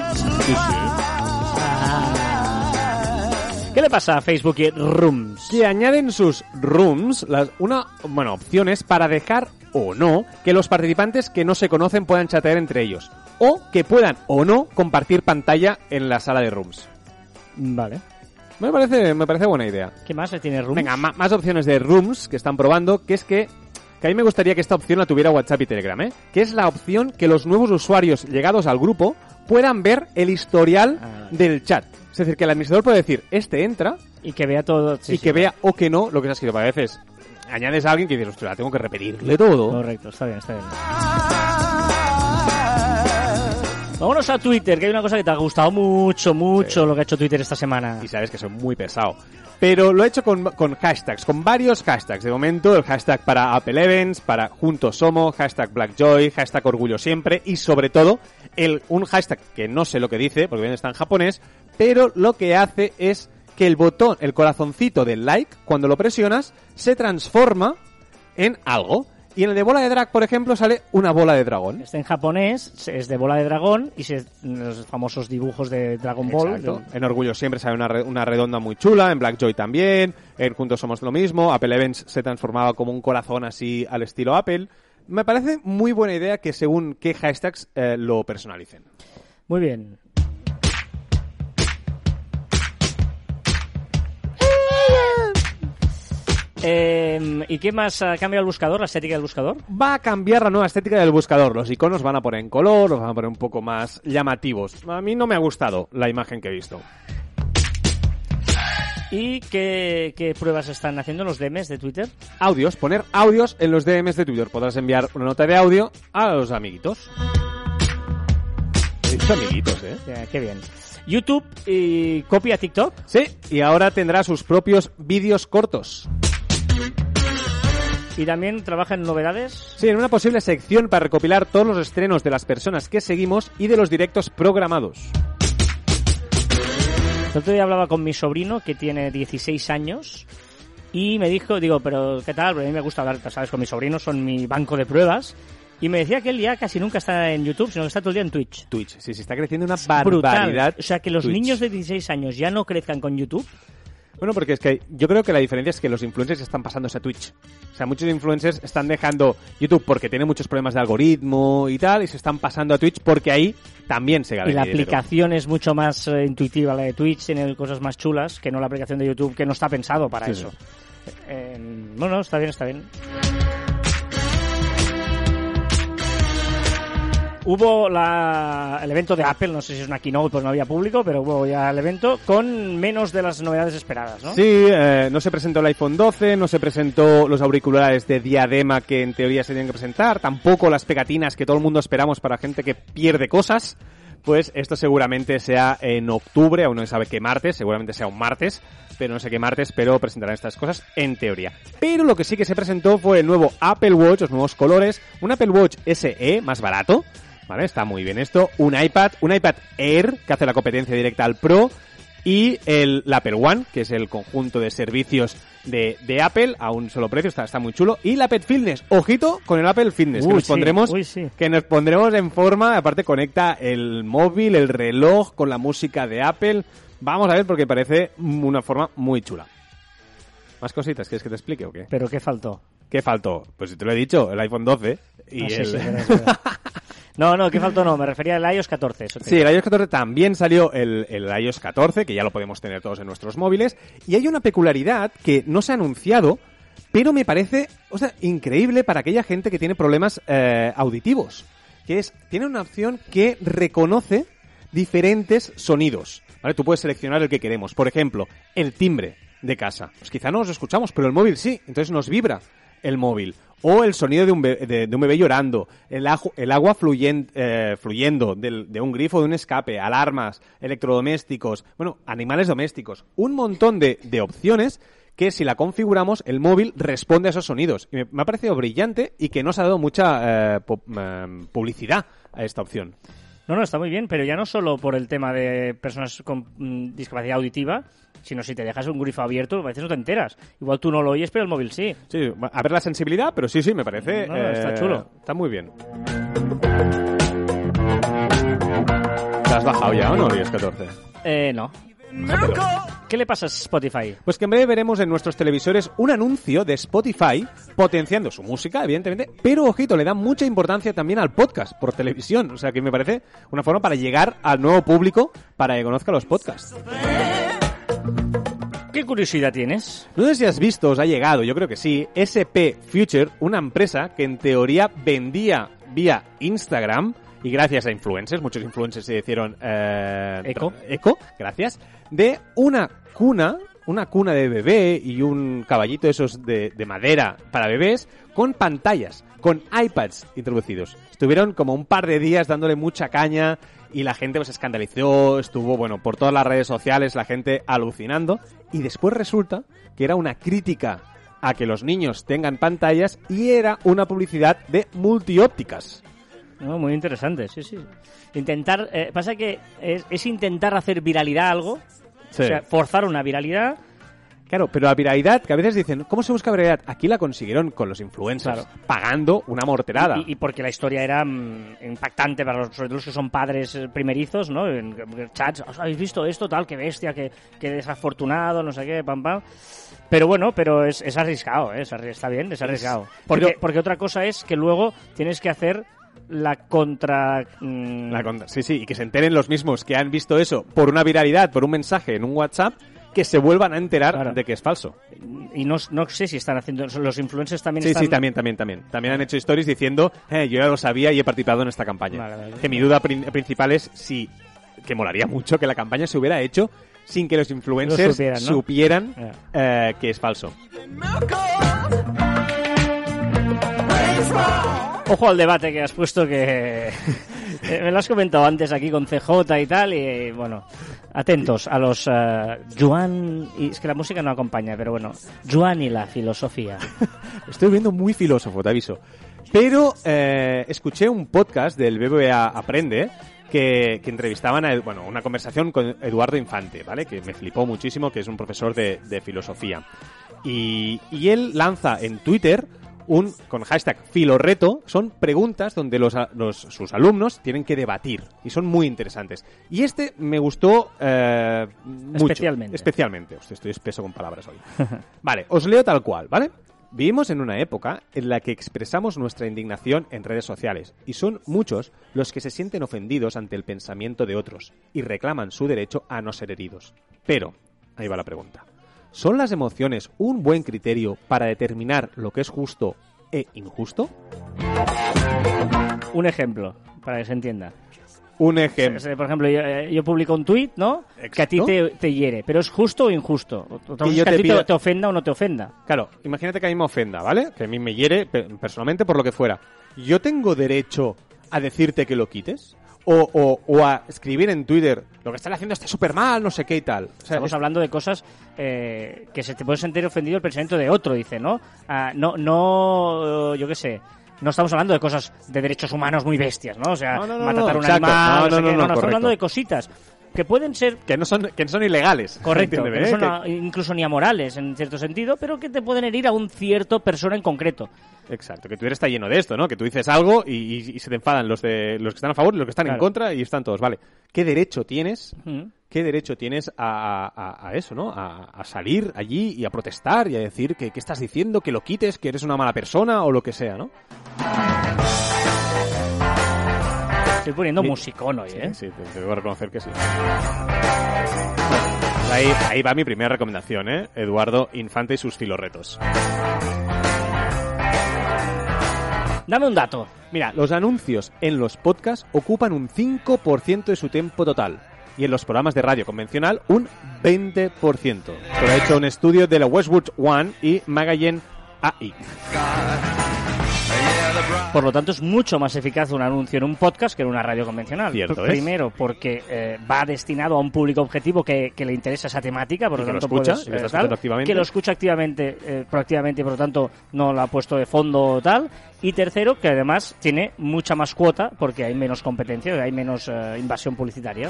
¿Qué le pasa a Facebook y Rooms? que añaden sus rooms las, una bueno opciones para dejar o no que los participantes que no se conocen puedan chatear entre ellos o que puedan o no compartir pantalla en la sala de rooms. Vale. Me parece me parece buena idea. ¿Qué más tiene Rooms? Venga, más opciones de rooms que están probando, que es que que a mí me gustaría que esta opción la tuviera WhatsApp y Telegram, ¿eh? Que es la opción que los nuevos usuarios llegados al grupo puedan ver el historial Ah. del chat. Es decir, que el administrador puede decir, este entra, Y que vea todo. sí, y sí, que vea o que no lo que se ha escrito. Porque a veces añades a alguien que dices, ostras, tengo que repetirle todo. Correcto, está bien, está bien. Vámonos a Twitter, que hay una cosa que te ha gustado mucho, mucho lo que ha hecho Twitter esta semana. Y sabes que soy muy pesado. Pero lo he hecho con, con hashtags, con varios hashtags. De momento, el hashtag para Apple Events, para Juntos Somos, hashtag Blackjoy, hashtag Orgullo Siempre y sobre todo el, un hashtag que no sé lo que dice, porque bien está en japonés, pero lo que hace es que el botón, el corazoncito del like, cuando lo presionas, se transforma en algo. Y en el de bola de drag, por ejemplo, sale una bola de dragón. Está en japonés, es de bola de dragón y se, los famosos dibujos de Dragon Ball. Exacto. En Orgullo siempre sale una, una redonda muy chula, en Blackjoy también, en Juntos Somos lo mismo, Apple Events se transformaba como un corazón así al estilo Apple. Me parece muy buena idea que según qué hashtags eh, lo personalicen. Muy bien. Eh, ¿Y qué más ha cambiado el buscador, la estética del buscador? Va a cambiar la nueva estética del buscador. Los iconos van a poner en color, los van a poner un poco más llamativos. A mí no me ha gustado la imagen que he visto. ¿Y qué, qué pruebas están haciendo los DMs de Twitter? Audios, poner audios en los DMs de Twitter. Podrás enviar una nota de audio a los amiguitos. He dicho amiguitos, ¿eh? Qué bien. YouTube y copia TikTok. Sí, y ahora tendrá sus propios vídeos cortos. Y también trabaja en novedades. Sí, en una posible sección para recopilar todos los estrenos de las personas que seguimos y de los directos programados. El otro día hablaba con mi sobrino que tiene 16 años y me dijo, digo, pero ¿qué tal? Porque a mí me gusta hablar, ¿sabes? Con mis sobrinos son mi banco de pruebas. Y me decía que él ya casi nunca está en YouTube, sino que está todo el día en Twitch. Twitch, sí, sí, está creciendo una Brutal. barbaridad. O sea, que los Twitch. niños de 16 años ya no crezcan con YouTube. Bueno, porque es que yo creo que la diferencia es que los influencers están pasándose a Twitch. O sea, muchos influencers están dejando YouTube porque tiene muchos problemas de algoritmo y tal, y se están pasando a Twitch porque ahí también se gana Y la dinero. aplicación es mucho más eh, intuitiva, la de Twitch tiene cosas más chulas que no la aplicación de YouTube, que no está pensado para Sí, eso. Eh, bueno, está bien, está bien. Hubo la, el evento de Apple, no sé si es una keynote, pues no había público, pero hubo ya el evento con menos de las novedades esperadas, ¿no? Sí, eh, no se presentó el iPhone 12, no se presentó los auriculares de diadema que en teoría se tenían que presentar, tampoco las pegatinas que todo el mundo esperamos para gente que pierde cosas. Pues esto seguramente sea en octubre, aún no se sabe qué martes, seguramente sea un martes, pero no sé qué martes, pero presentarán estas cosas en teoría. Pero lo que sí que se presentó fue el nuevo Apple Watch, los nuevos colores, un Apple Watch SE más barato, ¿vale? Está muy bien esto, un iPad, un iPad Air que hace la competencia directa al Pro y el, el Apple One, que es el conjunto de servicios de, de Apple a un solo precio, está, está muy chulo. Y la Apple Fitness, ojito con el Apple Fitness, que nos sí, pondremos, uy, sí. que nos pondremos en forma, aparte conecta el móvil, el reloj con la música de Apple. Vamos a ver porque parece una forma muy chula. ¿Más cositas? ¿Quieres que te explique o qué? Pero ¿qué faltó? ¿Qué faltó? Pues si te lo he dicho, el iPhone 12 y Ah, el... sí. No, no, ¿qué faltó? No, me refería al iOS 14. Eso te Sí, el iOS 14 también salió el, el iOS 14, que ya lo podemos tener todos en nuestros móviles. Y hay una peculiaridad que no se ha anunciado, pero me parece, o sea, increíble para aquella gente que tiene problemas eh, auditivos. Que es, tiene una opción que reconoce diferentes sonidos. ¿Vale? Tú puedes seleccionar el que queremos. Por ejemplo, el timbre de casa. Pues quizá no nos escuchamos, pero el móvil sí. Entonces nos vibra el móvil. O el sonido de un, be- de, un bebé llorando, el, el agua eh, fluyendo del- de un grifo, de un escape, alarmas, electrodomésticos, bueno, animales domésticos. Un montón de, opciones que si la configuramos, el móvil responde a esos sonidos. Y me, ha parecido brillante y que no se ha dado mucha eh, eh, publicidad a esta opción. No, no, está muy bien, pero ya no solo por el tema de personas con mm, discapacidad auditiva, sino si te dejas un grifo abierto, a veces no te enteras. Igual tú no lo oyes, pero el móvil sí. Sí, a ver la sensibilidad, pero sí, sí, me parece. eh, No, no, está chulo. Está muy bien. ¿Te has bajado ya o no, el iOS 14? Eh, no. ¿Qué le pasa a Spotify? Pues que en breve veremos en nuestros televisores un anuncio de Spotify potenciando su música, evidentemente, pero ojito, le da mucha importancia también al podcast por televisión. O sea que me parece una forma para llegar al nuevo público para que conozca los podcasts. ¿Qué curiosidad tienes? No sé si has visto, os ha llegado, yo creo que sí, SP Future, una empresa que en teoría vendía vía Instagram y gracias a influencers, muchos influencers se hicieron eh, Eco. eco, gracias, de una cuna, una cuna de bebé y un caballito esos de, de madera para bebés con pantallas, con iPads introducidos. Estuvieron como un par de días dándole mucha caña y la gente pues escandalizó, estuvo, bueno, por todas las redes sociales la gente alucinando y después resulta que era una crítica a que los niños tengan pantallas y era una publicidad de multiópticas. No, muy interesante, sí, sí. Intentar, eh, pasa que es, es intentar hacer viralidad algo, Sí. o sea, forzar una viralidad. Claro, pero la viralidad, que a veces dicen, ¿cómo se busca viralidad? Aquí la consiguieron con los influencers, Claro. pagando una morterada. Y, y porque la historia era mm, impactante para los, sobre todo los que son padres eh, primerizos, ¿no? En, chats, "¿Os ¿habéis visto esto? Tal, qué bestia, qué, qué desafortunado, no sé qué, pam, pam. Pero bueno, pero es, es arriesgado, ¿eh? Está bien, es arriesgado. Porque, Pero- porque otra cosa es que luego tienes que hacer la contra... mm, La contra- sí, sí, y que se enteren los mismos que han visto eso por una viralidad, por un mensaje en un WhatsApp, que se vuelvan a enterar Claro. de que es falso. y no, no sé si están haciendo... Los influencers también Sí, están... sí, también, también, también. También han hecho stories diciendo, eh, yo ya lo sabía y he participado en esta campaña. Vale, vale. Que mi duda prin- principal es si, que molaría mucho que la campaña se hubiera hecho sin que los influencers Lo supieran, ¿no? supieran Ya. eh, que es falso. Ojo al debate que has puesto que eh, me lo has comentado antes aquí con CJ y tal y bueno, atentos a los eh, Joan y es que la música no acompaña, pero bueno, Joan y la filosofía. Estoy viendo muy filósofo, te aviso. Pero eh, escuché un podcast del BBVA Aprende que, que entrevistaban a, bueno, una conversación con Eduardo Infante, ¿vale? Que me flipó muchísimo, que es un profesor de, de filosofía. Y, y él lanza en Twitter un con hashtag filorreto son preguntas donde los, sus alumnos tienen que debatir y son muy interesantes. Y este me gustó eh, mucho. Especialmente. Especialmente. Hostia, estoy espeso con palabras hoy. vale, os leo tal cual, ¿vale? Vivimos en una época en la que expresamos nuestra indignación en redes sociales y son muchos los que se sienten ofendidos ante el pensamiento de otros y reclaman su derecho a no ser heridos. Pero, ahí va la pregunta. ¿Son las emociones un buen criterio para determinar lo que es justo e injusto? Un ejemplo, para que se entienda. Un ejemplo. Por ejemplo, yo, eh, yo publico un tuit, ¿no? Que a ti te, te hiere, pero es justo o injusto. Otra yo que a ti te, pido- te ofenda o no te ofenda. Claro, imagínate que a mí me ofenda, ¿vale? Que a mí me hiere pe- personalmente por lo que fuera. ¿Yo tengo derecho a decirte que lo quites? O, o, o a escribir en Twitter, lo que están haciendo está súper mal, no sé qué y tal. O sea, Estamos es- hablando de cosas eh, que se te puede sentir ofendido el pensamiento de otro, dice, ¿no? Ah, no, no, yo qué sé. No estamos hablando de cosas de derechos humanos muy bestias, ¿no? O sea, No, no, no, matar no, a un animal, No, no, sé no, qué. no, no, estamos hablando de cositas que pueden ser que no son, que no son ilegales. Correcto, que no ¿eh? son Que- a- incluso ni amorales en cierto sentido, pero que te pueden herir a un cierto persona en concreto. Exacto, que Twitter está lleno de esto, ¿no? Que tú dices algo y, y- y se te enfadan los de los que están a favor y los que están en Claro. contra y están todos, vale. ¿Qué derecho tienes? Mm. ¿Qué derecho tienes a, a- a eso, ¿no? A, a salir allí y a protestar y a decir que, que estás diciendo, que lo quites, que eres una mala persona o lo que sea, ¿no? Estoy poniendo Sí. musicón hoy, ¿eh? Sí, te, te debo reconocer que sí. Ahí, ahí va mi primera recomendación, ¿eh? Eduardo Infante y sus filorretos. Dame un dato. Mira, los anuncios en los podcasts ocupan un 5% de su tiempo total y en los programas de radio convencional un 20%. Lo ha hecho un estudio de la Westwood One y Magazine AI. Por lo tanto, es mucho más eficaz un anuncio en un podcast que en una radio convencional. Cierto Pr- es. Primero, porque eh, va destinado a un público objetivo que, que le interesa esa temática, por lo que lo tanto escucha, puedes, que está eh, tal, activamente. que lo escucha activamente, eh, proactivamente, y por lo tanto no lo ha puesto de fondo o tal. Y tercero, que además tiene mucha más cuota porque hay menos competencia, hay menos eh, invasión publicitaria.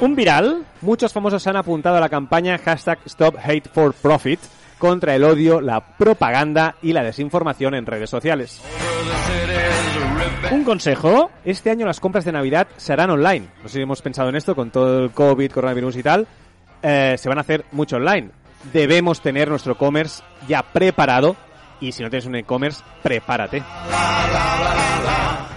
Un viral Muchos famosos han apuntado a la campaña hashtag Stop Hate for Profit contra el odio, la propaganda y la desinformación en redes sociales. Un consejo. Este año las compras de Navidad se harán online. No sé si hemos pensado en esto con todo el COVID, coronavirus y tal. Eh, se van a hacer mucho online. Debemos tener nuestro e-commerce ya preparado. Y si no tienes un e-commerce, prepárate.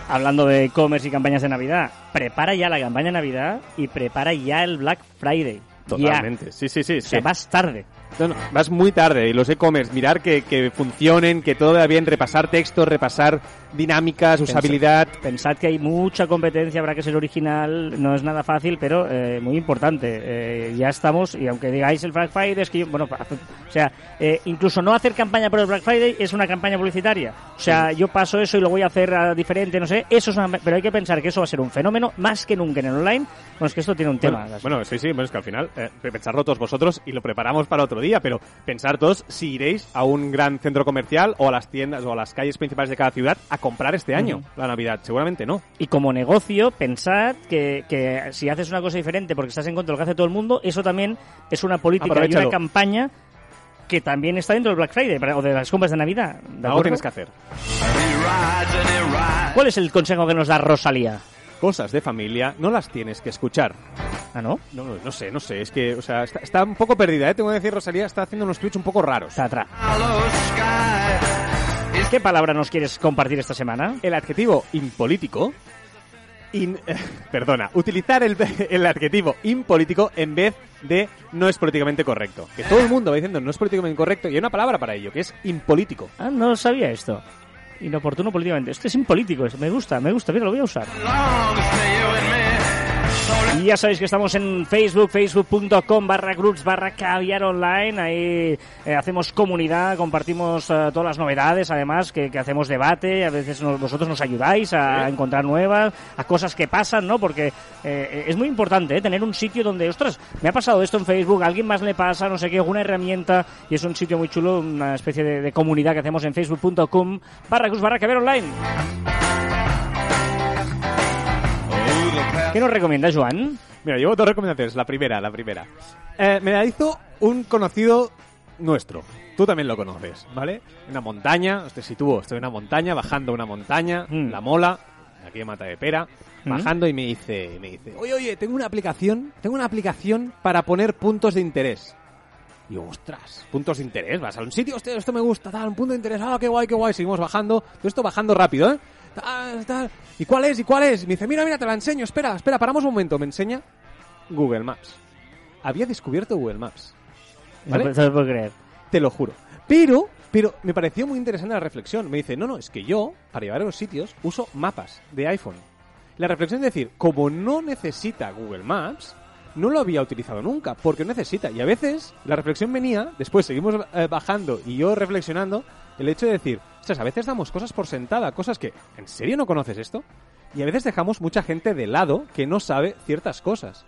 Hablando de e-commerce y campañas de Navidad, prepara ya la campaña de Navidad y prepara ya el Black Friday. Ya. Totalmente. Sí, sí, sí. O sea, sí. vas tarde. No, no, vas muy tarde. Y los e-commerce, mirar que, que funcionen, que todo vaya bien, repasar textos, repasar dinámicas, usabilidad. Pensad que hay mucha competencia, habrá que ser original, no es nada fácil, pero eh, muy importante. Eh, ya estamos, y aunque digáis el Black Friday, es que yo, bueno, o sea, eh, incluso no hacer campaña por el Black Friday es una campaña publicitaria. O sea, yo paso eso y lo voy a hacer ah, diferente, no sé, eso es una, pero hay que pensar que eso va a ser un fenómeno más que nunca en el online. Bueno, es que esto tiene un tema. Bueno, bueno, sí, sí, bueno, es que al final, pensarlo todos vosotros y lo preparamos para otro día, pero pensar todos si iréis a un gran centro comercial o a las tiendas o a las calles principales de cada ciudad a comprar este año la Navidad. Seguramente no. Y como negocio, pensad que, que si haces una cosa diferente porque estás en contra de lo que hace todo el mundo, eso también es una política y una campaña que también está dentro del Black Friday o de las compras de Navidad. ¿de Algo tienes que hacer. ¿Cuál es el consejo que nos da Rosalía? Cosas de familia no las tienes que escuchar. Ah, ¿no? No, no, no sé, no sé. Es que, o sea, está, está un poco perdida, ¿eh? Tengo que decir, Rosalía está haciendo unos tweets un poco raros. Está atrás. ¿Qué palabra nos quieres compartir esta semana? El adjetivo impolítico. in- perdona, utilizar el, el adjetivo impolítico en vez de no es políticamente correcto. Que todo el mundo va diciendo no es políticamente correcto y hay una palabra para ello, que es impolítico. Ah, no sabía esto. Inoportuno políticamente. Este es impolítico. Me gusta, me gusta. Mira, lo voy a usar. Y ya sabéis que estamos en Facebook, facebook.com barra groups barra caviar online. Ahí eh, hacemos comunidad, compartimos eh, todas las novedades, además, que, que hacemos debate. A veces nos- vosotros nos ayudáis a, encontrar nuevas, a cosas que pasan, ¿no? Porque eh, es muy importante tener un sitio donde, ostras, me ha pasado esto en Facebook, a alguien más le pasa, no sé qué, alguna herramienta. Y es un sitio muy chulo, una especie de, de comunidad que hacemos en facebook.com barra groups barra caviar online. ¿Qué nos recomienda, Joan? Mira, llevo dos recomendaciones. La primera, la primera. Eh, me la hizo un conocido nuestro. tú también lo conoces, ¿vale? Una montaña, te sitúo, estoy en una montaña, bajando una montaña, Mm. la mola, aquí en Mata de Pera, Mm. bajando y me dice, me dice, oye, oye, tengo una aplicación, tengo una aplicación para poner puntos de interés. Y yo, ostras, puntos de interés, vas a un sitio, hostia, esto me gusta, tal, un punto de interés, ah, qué guay, qué guay, seguimos bajando, todo esto bajando rápido, ¿eh? Tal, tal. ¿Y cuál es? ¿Y cuál es? Me dice, mira, mira, te la enseño, espera, espera, paramos un momento, me enseña Google Maps. Había descubierto Google Maps. ¿Vale? No, puedo creer. Te lo juro. Pero, pero me pareció muy interesante la reflexión. Me dice, no, no, es que yo, para llevar a los sitios, uso mapas de iPhone. La reflexión es decir, como no necesita Google Maps, no lo había utilizado nunca, porque no necesita. Y a veces la reflexión venía, después seguimos eh, bajando y yo reflexionando, el hecho de decir, ostras, a veces damos cosas por sentada, cosas que, ¿en serio no conoces esto? Y a veces dejamos mucha gente de lado que no sabe ciertas cosas.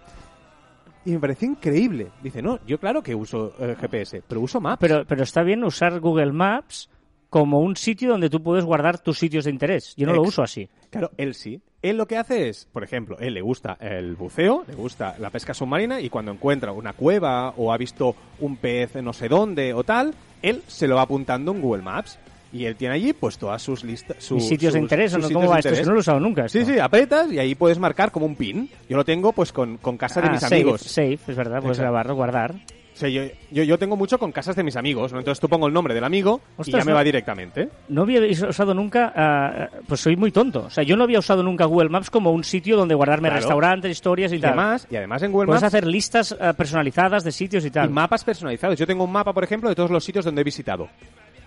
Y me pareció increíble. Dice, no, yo claro que uso eh, GPS, pero uso Maps. Pero, pero está bien usar Google Maps como un sitio donde tú puedes guardar tus sitios de interés. Yo no lo uso así. Claro, él sí. Él lo que hace es, por ejemplo, él le gusta el buceo, le gusta la pesca submarina y cuando encuentra una cueva o ha visto un pez no sé dónde o tal, él se lo va apuntando en Google Maps. Y él tiene allí pues todas sus listas. Mis sitios de interés, ¿o no? ¿cómo va esto? Si no lo he usado nunca. Sí, esto. sí, apretas y ahí puedes marcar como un pin. Yo lo tengo pues con, con casa de Ah, mis safe, amigos. Safe, es verdad, puedes grabarlo, guardar. O sea, yo, yo, yo tengo mucho con casas de mis amigos, ¿no? Entonces tú pongo el nombre del amigo y Ostras, ya me no. va directamente. No había usado nunca, ah, pues soy muy tonto. O sea, yo no había usado nunca Google Maps como un sitio donde guardarme Claro. restaurantes, historias y, Y tal. además, y además en Google Puedes Maps hacer listas ah, personalizadas de sitios y tal. y mapas personalizados. Yo tengo un mapa, por ejemplo, de todos los sitios donde he visitado.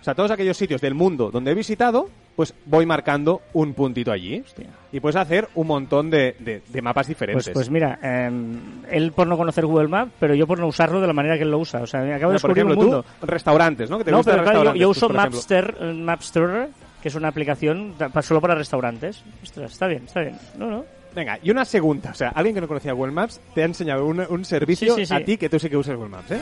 O sea, todos aquellos sitios del mundo donde he visitado, pues voy marcando un puntito allí. Hostia. Y puedes hacer un montón de, de- de mapas diferentes. Pues, pues mira, eh, él por no conocer Google Maps, pero yo por no usarlo de la manera que él lo usa. O sea, me acabo de Mira, por descubrir ejemplo, un mundo. tú, restaurantes, ¿no? Que te No, pero claro, yo, yo pues, uso. Mapster, eh, Mapster, que es una aplicación solo para restaurantes. Ostras, está bien, está bien. No, no. Venga, y una segunda. O sea, alguien que no conocía Google Maps te ha enseñado un, un servicio Sí, sí, sí. a ti que tú sí que usas Google Maps, ¿eh?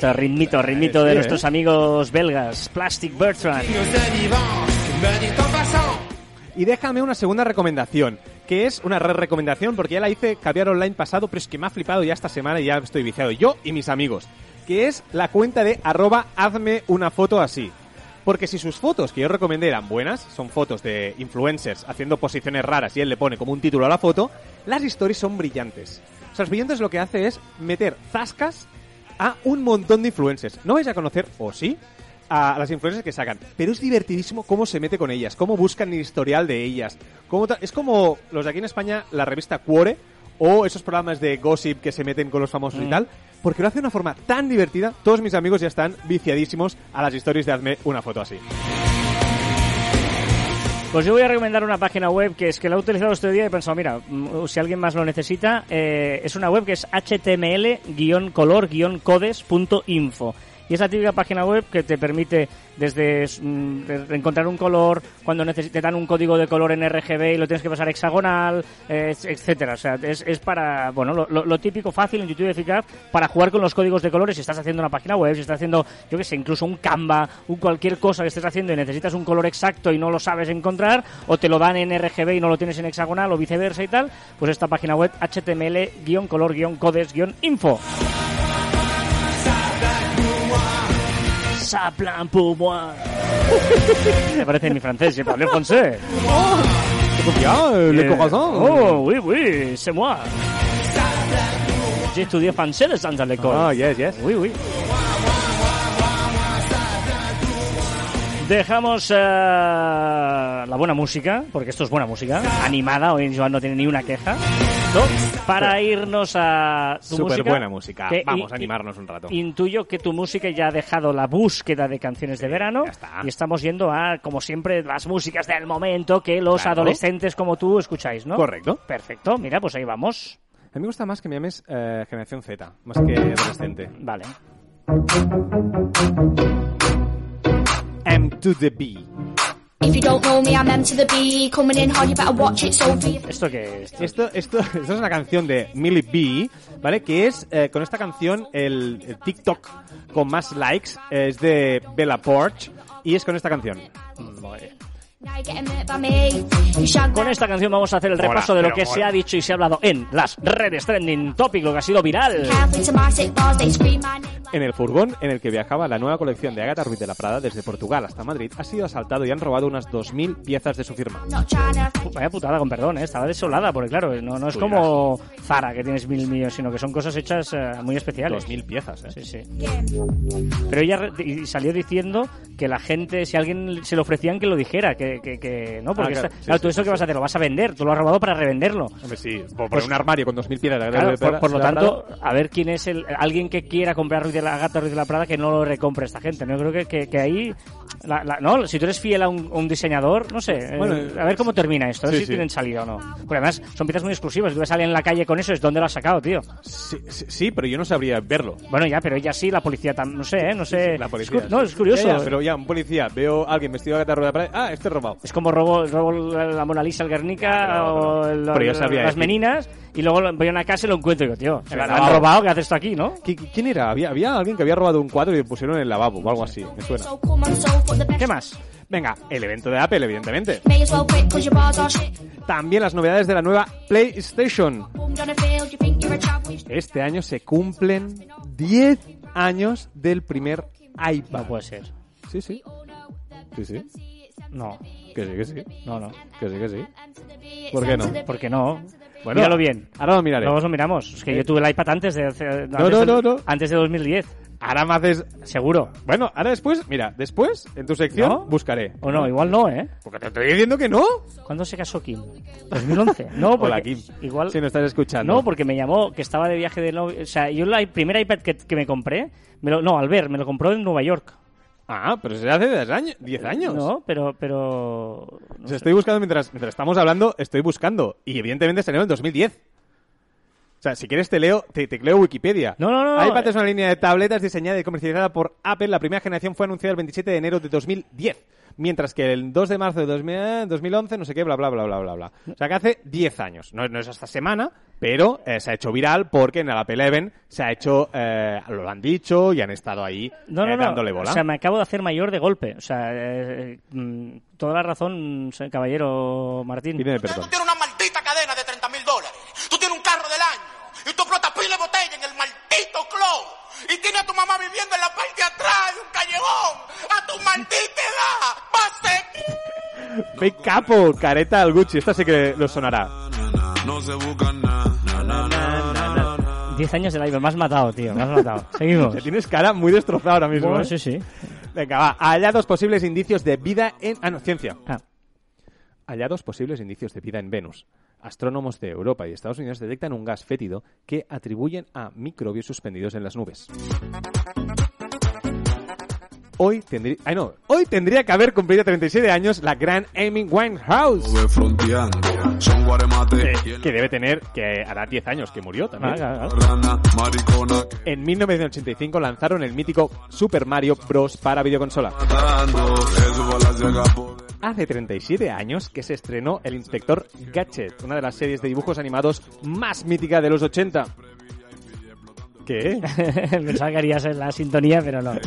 De. Este ritmito, ritmito sí, de ¿eh? nuestros amigos belgas, Plastic Bertrand. Y déjame una segunda recomendación, que es una re recomendación porque ya la hice caviar online pasado, pero es que me ha flipado ya esta semana y ya estoy viciado, yo y mis amigos, que es la cuenta de arroba hazme una foto así. Porque si sus fotos que yo recomendé eran buenas, son fotos de influencers haciendo posiciones raras y él le pone como un título a la foto, las stories son brillantes. O sea, los brillantes lo que hace es meter zascas a un montón de influencers. No vais a conocer, o sí, a las influencers que sacan, pero es divertidísimo cómo se mete con ellas, cómo buscan el historial de ellas. Cómo es como los de aquí en España, la revista Cuore, o esos programas de gossip que se meten con los famosos y tal, porque lo hace de una forma tan divertida, todos mis amigos ya están viciadísimos a las historias de hazme una foto así. Pues yo voy a recomendar una página web que es que la he utilizado este día y he pensado, mira, mm, si alguien más lo necesita, eh, es una web que es html-color-codes.info. Y es la típica página web que te permite desde mm, encontrar un color, cuando te dan un código de color en RGB y lo tienes que pasar hexagonal, eh, etcétera. O sea, es, es para, bueno, lo, lo- típico fácil, intuitivo y eficaz para jugar con los códigos de colores si estás haciendo una página web, si estás haciendo, yo qué sé, incluso un Canva, un cualquier cosa que estés haciendo y necesitas un color exacto y no lo sabes encontrar, o te lo dan en RGB y no lo tienes en hexagonal o viceversa y tal, pues esta página web html-color-codes-info. Ça plan pour moi. Me parece mi francés, je parle français. Ya, le Eh, corazón. Oh, oui, oui, c'est moi. J'ai étudié français de ans à l'école. Ah, yes, yes. Oui, oui. Dejamos eh, la buena música, porque esto es buena música, animada, hoy Joan no tiene ni una queja, para irnos a tu Súper música. buena música. que Vamos a animarnos un rato. Intuyo que tu música ya ha dejado la búsqueda de canciones de verano y estamos yendo a, como siempre, las músicas del momento que los Claro. adolescentes como tú escucháis, ¿no? Correcto. Perfecto, mira, pues ahí vamos. A mí me gusta más que me llames eh, generación Z, más que adolescente. Vale. M to the B. If you don't know me, I'm M to the B. Coming in hard, you better watch it, so do you ¿Esto qué es? Esto, esto, esto es una canción de Millie B, ¿vale? Que es, eh, con esta canción, el, el TikTok con más likes es de Bella Porch y es con esta canción. Vale. Con esta canción vamos a hacer el Mola, repaso de lo que mola. se ha dicho y se ha hablado en las redes trending topic, lo que ha sido viral. En el furgón en el que viajaba la nueva colección de Agatha Ruiz de la Prada desde Portugal hasta Madrid ha sido asaltado y han robado unas 2.000 piezas de su firma. Vaya putada, con perdón, ¿eh? estaba desolada, porque claro, no, no es como Zara, que tienes mil millones, sino que son cosas hechas eh, muy especiales. 2.000 piezas, ¿eh? Sí, sí. you. Pero ella salió diciendo que la gente, si a alguien se lo ofrecían, que lo dijera, que, que, que no, porque Ah, claro, esta- sí, claro, sí, tú eso sí, que vas a hacer, lo vas a vender, tú lo has robado para revenderlo. Hombre, sí, por, por Pues- un armario con 2.000 piezas de Claro, de por, por lo tanto, Prada. a ver quién es el alguien que quiera comprar Ruiz de la Gata Ruiz de la Prada que no lo recompre esta gente. No Yo creo que, que, que ahí, la- la- no, si tú eres fiel a un, un diseñador, no sé, eh, Bueno, a ver cómo termina esto, a ver sí, si sí. tienen salida o no. Porque además son piezas muy exclusivas. Tú ves a alguien en la calle con eso, es dónde lo has sacado, tío. Sí, sí, sí, pero yo no sabría verlo. Bueno, ya, pero ella sí, la policía también, no sé, ¿eh? no sé. La policía. Es no, es curioso. Ya, ya, pero ya, un policía, veo a alguien vestido de Agatha Ruiz de la Prada, ah, este es robado. Es como robo, robo la Mona Lisa, el Guernica o el- pero yo sabría las decir. meninas y luego voy a una casa y lo encuentro y digo, tío, Se han robado, ¿qué haces esto aquí, no? ¿Qui- qui- ¿Quién era? Había, había alguien que había robado un cuadro y lo pusieron en el lavabo o algo así, me suena. ¿Qué más? Venga, el evento de Apple, evidentemente. También las novedades de la nueva PlayStation. Este año se cumplen 10 años del primer iPad. No puede ser. Sí, sí. Sí, sí. No, Que sí, que sí. no, no. Que sí, que sí. ¿Por qué no? ¿Por qué no? Bueno, Míralo bien. Ahora lo miraré. Luego lo miramos. Es que yo tuve el iPad antes de, antes no, del- no, no. antes de 2010. Ahora me haces... Seguro. Bueno, ahora después, mira, después, en tu sección, ¿No? buscaré. O no, igual no, ¿eh? Porque te estoy diciendo que no. ¿Cuándo se casó Kim? 2011. No, porque Hola, Kim. igual Si no estás escuchando. No, porque me llamó que estaba de viaje de novio, o sea, yo el primer iPad que, que me compré, me lo, no, Albert, me lo compró en Nueva York. Ah, pero se hace 10 años. 10 años. No, pero pero O no sea, estoy buscando mientras, mientras estamos hablando, estoy buscando. Y evidentemente salió en 2010. O sea, si quieres te leo, te, te leo Wikipedia. No, no, no, no. iPad es una línea de tabletas diseñada y comercializada por Apple. La primera generación fue anunciada el 27 de enero de 2010. Mientras que el 2 de marzo de 2000, eh, 2011, no sé qué, bla, bla, bla, bla, bla, bla. O sea, que hace 10 años. No, no es esta semana, pero eh, se ha hecho viral porque en el Apple Event se ha hecho, eh, lo han dicho y han estado ahí No, eh, no, no. dándole bola. O sea, me acabo de hacer mayor de golpe. O sea, eh, mm, toda la razón, caballero Martín. Pídeme perdón. tienes una maldita cadena de 30 mil dólares. Tú tienes un carro del año. Y tú explotas pila de botella en el maldito club. Y tienes a tu mamá viviendo en la parte de atrás de un callejón. A tu maldita edad. Pase. Fake capo, careta al Gucci. Esta sí que lo sonará. No se buscan nada. Na, na, na, na, na, na. 10 años del iPad, me has matado, tío, me has matado. Seguimos. Tienes cara muy destrozada ahora mismo. Bueno, ¿eh? sí, sí. Venga, va. Hallados posibles indicios de vida en... Ah, no, ciencia. Ah, Hallados posibles indicios de vida en Venus. Astrónomos de Europa y Estados Unidos detectan un gas fétido que atribuyen a microbios suspendidos en las nubes. Hoy tendría, ay no, hoy tendría que haber cumplido 37 años la gran Amy Winehouse. Que, debe tener, que hará 10 años que murió también. ah, maricona. que En 1985 lanzaron el mítico Super Mario Bros. para videoconsola. Hace 37 años que se estrenó El Inspector Gadget, una de las series de dibujos animados más mítica de los 80. ¿Qué? Pensaba que harías la sintonía, pero no. No,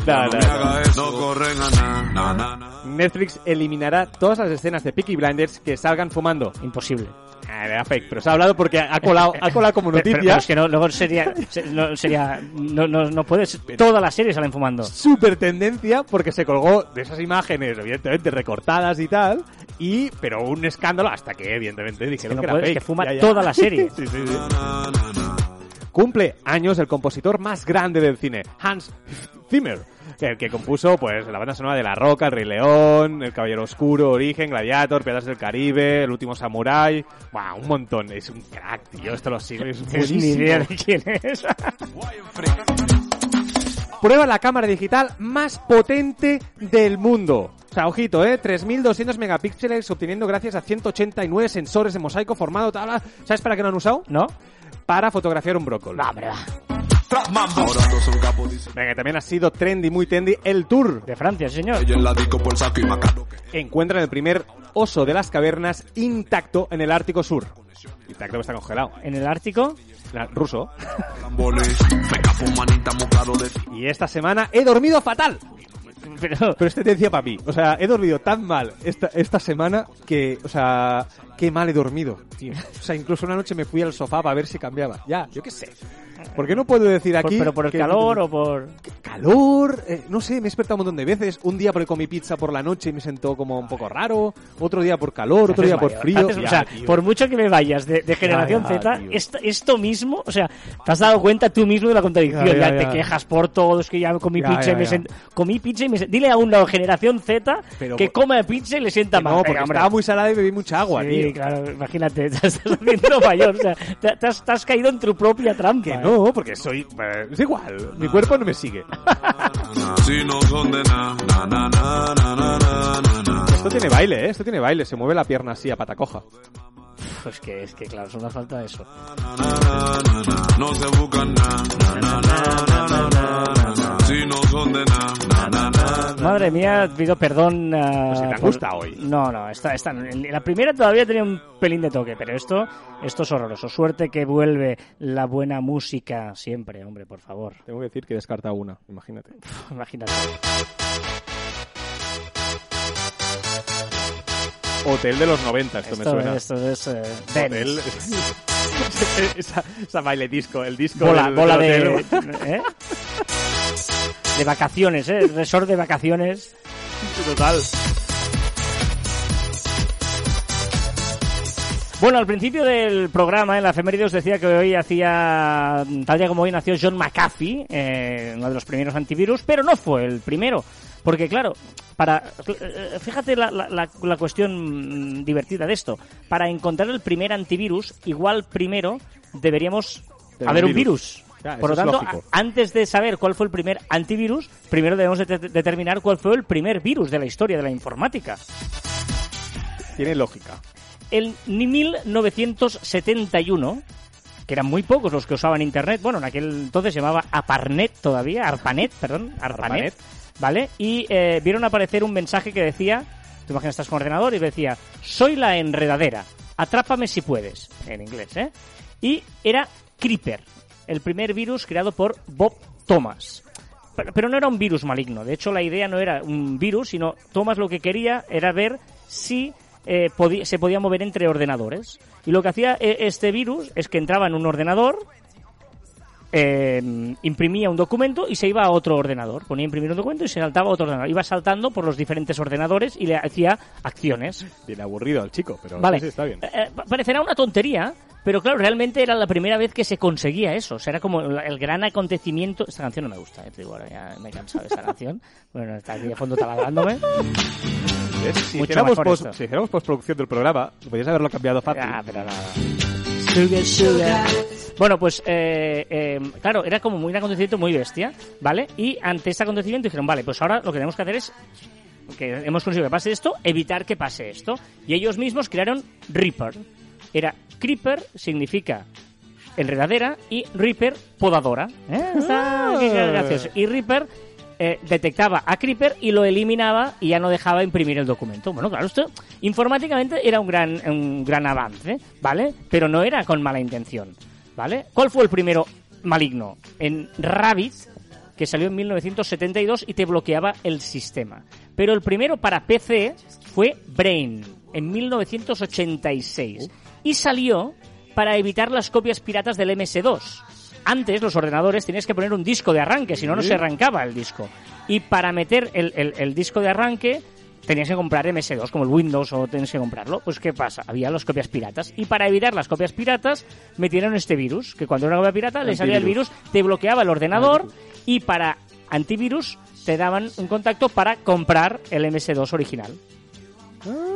No no. Netflix eliminará todas las escenas de Peaky Blinders que salgan fumando. Imposible. Ah, era fake, pero se ha hablado porque ha colado, ha colado como Pero- pero- noticia. pero es que no, luego sería, se- no, sería, no, no, no puedes, todas las series salen fumando. Super tendencia porque se colgó de esas imágenes, evidentemente recortadas y tal, y pero un escándalo hasta que evidentemente dijeron no que, era puedes, fake. que fuma Ya, ya. toda la serie. Sí, sí, sí. Cumple años el compositor más grande del cine, Hans Zimmer, que, el que compuso pues la banda sonora de La Roca, El Rey León, El Caballero Oscuro, Origen, Gladiator, Pedazos del Caribe, El Último Samurái, Buah, un montón, es un crack, tío, esto lo sigue, es ni buenísimo. quién es. Prueba la cámara digital más potente del mundo. O sea, ojito, ¿eh? 3.200 megapíxeles obteniendo gracias a 189 sensores de mosaico formado tabla. ¿Sabes para qué lo han usado? ¿No? Para fotografiar un brócoli. No, hombre, va. Venga, también ha sido trendy, muy trendy, el tour. De Francia, señor. Encuentran el primer oso de las cavernas intacto en el Ártico Sur. Intacto que está congelado. En el Ártico, La- Ruso. Y esta semana he dormido fatal. Pero, Pero este te decía para mí. O sea, he dormido tan mal esta, esta semana que, o sea, qué mal he dormido, tío. O sea, incluso una noche me fui al sofá para ver si cambiaba. Ya, yo qué sé. ¿Por qué no puedo decir por- aquí? pero por el que- calor o por... calor, eh, no sé, me he despertado un montón de veces. Un día porque comí pizza por la noche y me sentó como un poco raro. Otro día por calor, otro día por frío. haces- Ya, o sea, por mucho que me vayas de, de generación ya, Z, tío. esto, esto mismo, o sea, te has dado cuenta tú mismo de la contradicción. Ya, Ya, ya, te ya. quejas por todo, es que ya comí Ya, pizza ya, y me ya. sent- comí pizza y me sent- Dile a una generación Z Pero que por- come pizza y le sienta mal. no, porque hombre. estaba muy salada y bebí mucha agua, Sí, tío. claro, imagínate, te estás haciendo mayor, o sea, te, te has, te has caído en tu propia trampa. Que ¿eh? no, porque soy. Eh, es igual, mi cuerpo no me sigue. Esto tiene baile, ¿eh? Esto tiene baile, se mueve la pierna así a patacoja. Pues que es que, claro, es una falta de eso. No se buscan. Si no son de. Madre mía, pido perdón. ah, Pues si te por- gusta hoy. No, no, esta, esta, la primera todavía tenía un pelín de toque, pero esto, esto es horroroso. Suerte que vuelve la buena música siempre, hombre, por favor. Tengo que decir que he descartado una, imagínate. Imagínate. Hotel de los 90, esto, me suena. esto es eh, Hotel. esa, esa baile disco, el disco bola, del- bola del de. ¿eh? de vacaciones, ¿eh? Resort de vacaciones. Total. Bueno, al principio del programa, en la efeméride os decía que hoy hacía, tal día como hoy nació John McAfee, eh, uno de los primeros antivirus, pero no fue el primero. Porque claro, para, fíjate la, la- la- cuestión divertida de esto. Para encontrar el primer antivirus, igual primero deberíamos haber un virus. virus. Ya, Por lo tanto, antes de saber cuál fue el primer antivirus, primero debemos de- de- determinar cuál fue el primer virus de la historia de la informática. Tiene lógica. En 1971, que eran muy pocos los que usaban Internet, bueno, en aquel entonces se llamaba Aparnet todavía, Arpanet, perdón, Arpanet, Arpanet. ¿Vale? Y eh, vieron aparecer un mensaje que decía, tú imaginas estás con ordenador y decía, soy la enredadera, atrápame si puedes, en inglés, ¿eh? Y era Creeper, el primer virus creado por Bob Thomas. Pero, pero no era un virus maligno. De hecho, la idea no era un virus, sino Thomas lo que quería era ver si eh, se podía mover entre ordenadores. Y lo que hacía eh, este virus es que entraba en un ordenador, eh, imprimía un documento y se iba a otro ordenador. Ponía a imprimir un documento y se saltaba a otro ordenador. Iba saltando por los diferentes ordenadores y le hacía acciones. Tiene aburrido al chico, pero Vale. sí, está bien. Eh, eh, pa- parecerá una tontería, pero claro, realmente era la primera vez que se conseguía eso. O sea, era como el, gran acontecimiento. Esta canción no me gusta, eh, te digo, ahora ya me he cansado de esta canción. Bueno, está aquí de fondo taladrándome. Si mucho hiciéramos, si hiciéramos postproducción del programa, podrías haberlo cambiado fácil. Ah, pero nada. Sugar, sugar. Bueno, pues, eh, eh, claro, era como muy, un acontecimiento muy bestia, ¿vale? Y ante este acontecimiento dijeron, vale, pues ahora lo que tenemos que hacer es, que hemos conseguido que pase esto, evitar que pase esto. Y ellos mismos crearon Reaper. Era Creeper, significa enredadera, y Reaper, podadora. ¿Eh? Está qué gracioso. Y Reaper eh, detectaba a Creeper y lo eliminaba y ya no dejaba imprimir el documento. Bueno, claro, esto informáticamente era un gran, un gran avance, ¿vale? Pero no era con mala intención, ¿vale? ¿Cuál fue el primero maligno? En Rabbit, que salió en 1972 y te bloqueaba el sistema. Pero el primero para PC fue Brain, en 1986. Y salió para evitar las copias piratas del MS2. Antes los ordenadores tenías que poner un disco de arranque, si no, no se arrancaba el disco. Y para meter el, el- el disco de arranque tenías que comprar MS2, como el Windows, o tenías que comprarlo. Pues ¿qué pasa? Había las copias piratas. Y para evitar las copias piratas, metieron este virus, que cuando era una copia pirata le salía el virus, te bloqueaba el ordenador, y para antivirus te daban un contacto para comprar el MS2 original.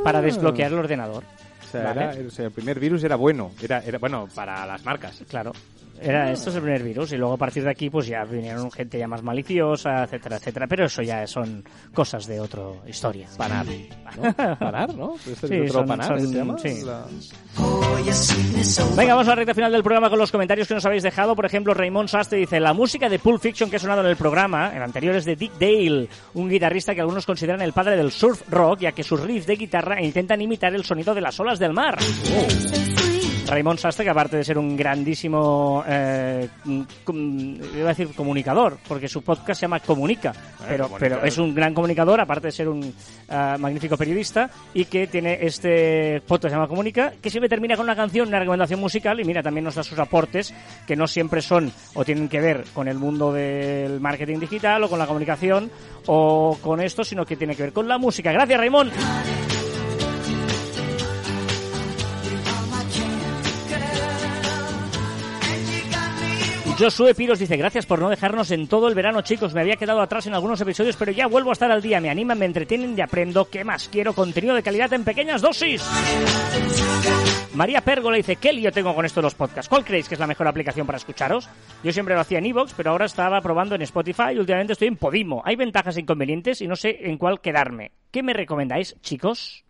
Para desbloquear el ordenador. O sea, Vale. era- o sea, el primer virus era bueno. Era, era bueno para las marcas. Claro. Era, esto es el primer virus y luego a partir de aquí pues ya vinieron gente ya más maliciosa, etcétera, etcétera. Pero eso ya son cosas de otra historia. Panar. ¿no? Panar, ¿no? ¿Esto es Sí, otro son- panar, son- se llama? sí. La- Venga, vamos a la recta final del programa con los comentarios que nos habéis dejado. Por ejemplo, Raymond Sastre dice, la música de Pulp Fiction que ha sonado en el programa, el anterior es de Dick Dale, un guitarrista que algunos consideran el padre del surf rock, ya que sus riffs de guitarra intentan imitar el sonido de las olas del mar. Raymond Sastre, que aparte de ser un grandísimo, eh, com- iba a decir comunicador, porque su podcast se llama Comunica, pero, Comunica. pero es un gran comunicador, aparte de ser un ah, magnífico periodista, y que tiene este podcast que se llama Comunica, que siempre termina con una canción, una recomendación musical, y mira, también nos da sus aportes, que no siempre son o tienen que ver con el mundo del marketing digital o con la comunicación o con esto, sino que tiene que ver con la música. Gracias, Raymond. Josué Piros dice, gracias por no dejarnos en todo el verano, chicos. Me había quedado atrás en algunos episodios, pero ya vuelvo a estar al día. Me animan, me entretienen y aprendo. ¿Qué más quiero? Contenido de calidad en pequeñas dosis. María Pérgola dice, ¿qué lío tengo con esto de los podcasts? ¿Cuál creéis que es la mejor aplicación para escucharos? Yo siempre lo hacía en iVoox, pero ahora estaba probando en Spotify y últimamente estoy en Podimo. Hay ventajas e inconvenientes y no sé en cuál quedarme. ¿Qué me recomendáis, chicos?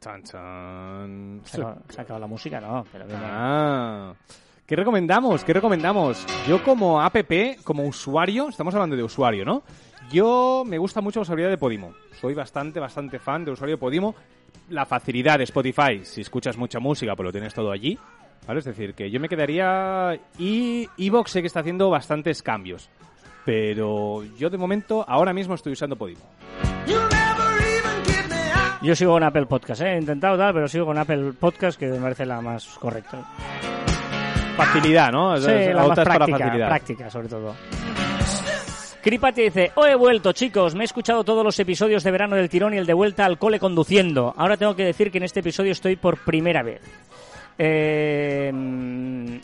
Chan, chan. ¿Se ha, se ha acabado la música? No, pero Ah. ¿Qué recomendamos? ¿Qué recomendamos? Yo como app, como usuario, estamos hablando de usuario, ¿no? Yo me gusta mucho la usabilidad de Podimo. Soy bastante, bastante fan de usuario de Podimo. La facilidad de Spotify, si escuchas mucha música, pues lo tienes todo allí. ¿Vale? Es decir, que yo me quedaría... Y Evox sé que está haciendo bastantes cambios. Pero yo de momento, ahora mismo estoy usando Podimo. Yo sigo con Apple Podcast, ¿eh? he intentado tal, pero sigo con Apple Podcast, que me parece la más correcta. Facilidad, ¿no? Sí, la más Optas para práctica, facilidad. práctica sobre todo. Cripati dice, oh, he vuelto chicos, me he escuchado todos los episodios de verano del tirón y el de vuelta al cole conduciendo. Ahora tengo que decir que en este episodio estoy por primera vez. Eh,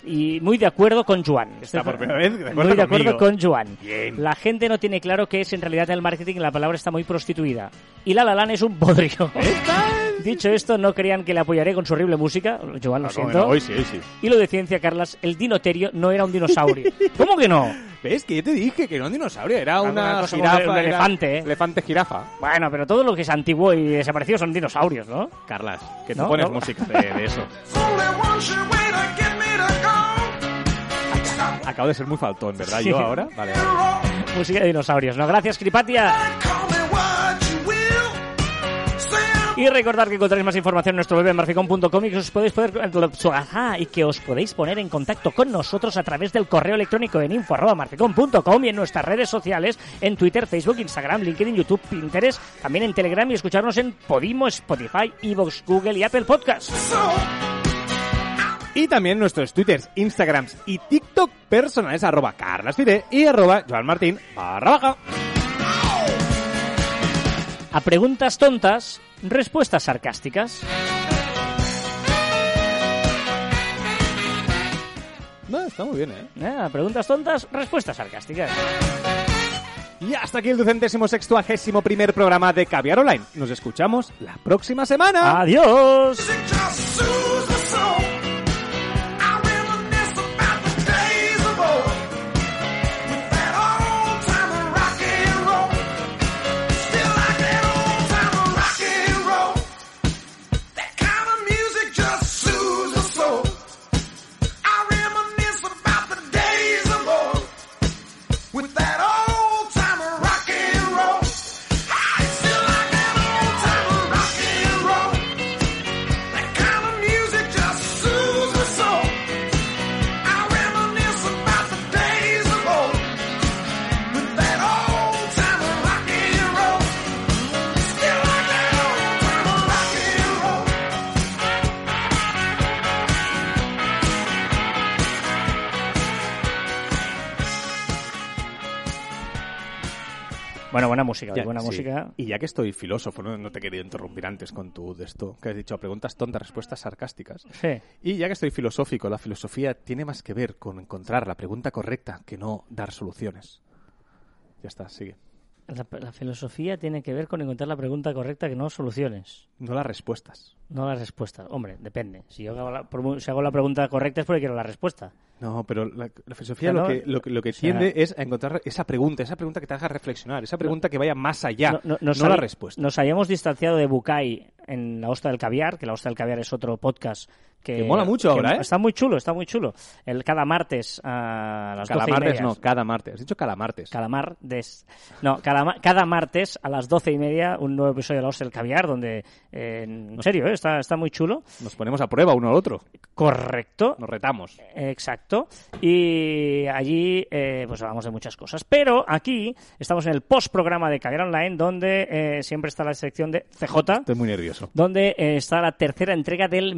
y muy de acuerdo con Joan. Está por primera vez, de muy de acuerdo conmigo. con Joan. Bien. La gente no tiene claro que es en realidad el marketing la palabra está muy prostituida. Y La La Land es un podrido. Dicho esto, no crean que le apoyaré con su horrible música. Joan, lo Ah, siento. no, hoy sí, hoy sí. Y lo de ciencia, Carlas, el dinoterio no era un dinosaurio. ¿Cómo que no? ¿Ves? Que yo te dije que no era un dinosaurio, era Una una, cosa como jirafa. un elefante, ¿eh? Elefante jirafa. Bueno, pero todo lo que es antiguo y desaparecido son dinosaurios, ¿no? Carlas, que tú No, pones no. música de, de eso. Acabo de ser muy faltón, ¿verdad? Sí. Yo ahora. Vale. Música de dinosaurios, ¿no? Gracias, Cripatia. Y recordar que encontraréis más información en nuestro web marficon.com y que os podéis poder, ajá, y que os podéis poner en contacto con nosotros a través del correo electrónico en info@marficon.com y en nuestras redes sociales en Twitter, Facebook, Instagram, LinkedIn, YouTube, Pinterest, también en Telegram y escucharnos en Podimo, Spotify, Evox, Google y Apple Podcasts. Y también nuestros twitters, instagrams y tiktok personales arroba carlasfide y arroba joanmartin barra baja. A preguntas tontas, respuestas sarcásticas. No, está muy bien, ¿eh? Eh, preguntas tontas, respuestas sarcásticas. Y hasta aquí el ducentésimo sextuagésimo primer programa de Caviar Online. Nos escuchamos la próxima semana. Adiós. Buena música, Ya, buena sí. música. Y ya que estoy filósofo, no, no te quería interrumpir antes con tu de esto, que has dicho preguntas tontas, respuestas sarcásticas. Sí. Y ya que estoy filosófico, la filosofía tiene más que ver con encontrar la pregunta correcta que no dar soluciones. Ya está, sigue. La, la filosofía tiene que ver con encontrar la pregunta correcta que no soluciones, No las respuestas. no la respuesta. Hombre, depende. Si yo hago la, si hago la pregunta correcta es porque quiero la respuesta. No, pero la, la filosofía sea, lo, que, lo, que- lo que o sea- tiende es a encontrar esa pregunta, esa pregunta que te haga reflexionar, esa pregunta que vaya más allá, no, No- no- nos la respuesta. Nos habíamos distanciado de Bucay en La Hosta del Caviar, que La Hosta del Caviar es otro podcast Que mola mucho ahora, ¿eh? Está muy chulo, está muy chulo. El cada martes a las Cada 12 y martes media. no, cada martes. Has dicho cada martes. Cada martes. No, cada, cada martes a las doce y media un nuevo episodio de La Hostia del Caviar, donde, eh, en serio, ¿eh? está, está muy chulo. Nos ponemos a prueba uno al otro. Correcto. Nos retamos. Exacto. Y allí eh, pues hablamos de muchas cosas. Pero aquí estamos en el postprograma de Caviar Online, donde eh, siempre está la sección de CJ, Estoy muy nervioso. donde está la tercera entrega del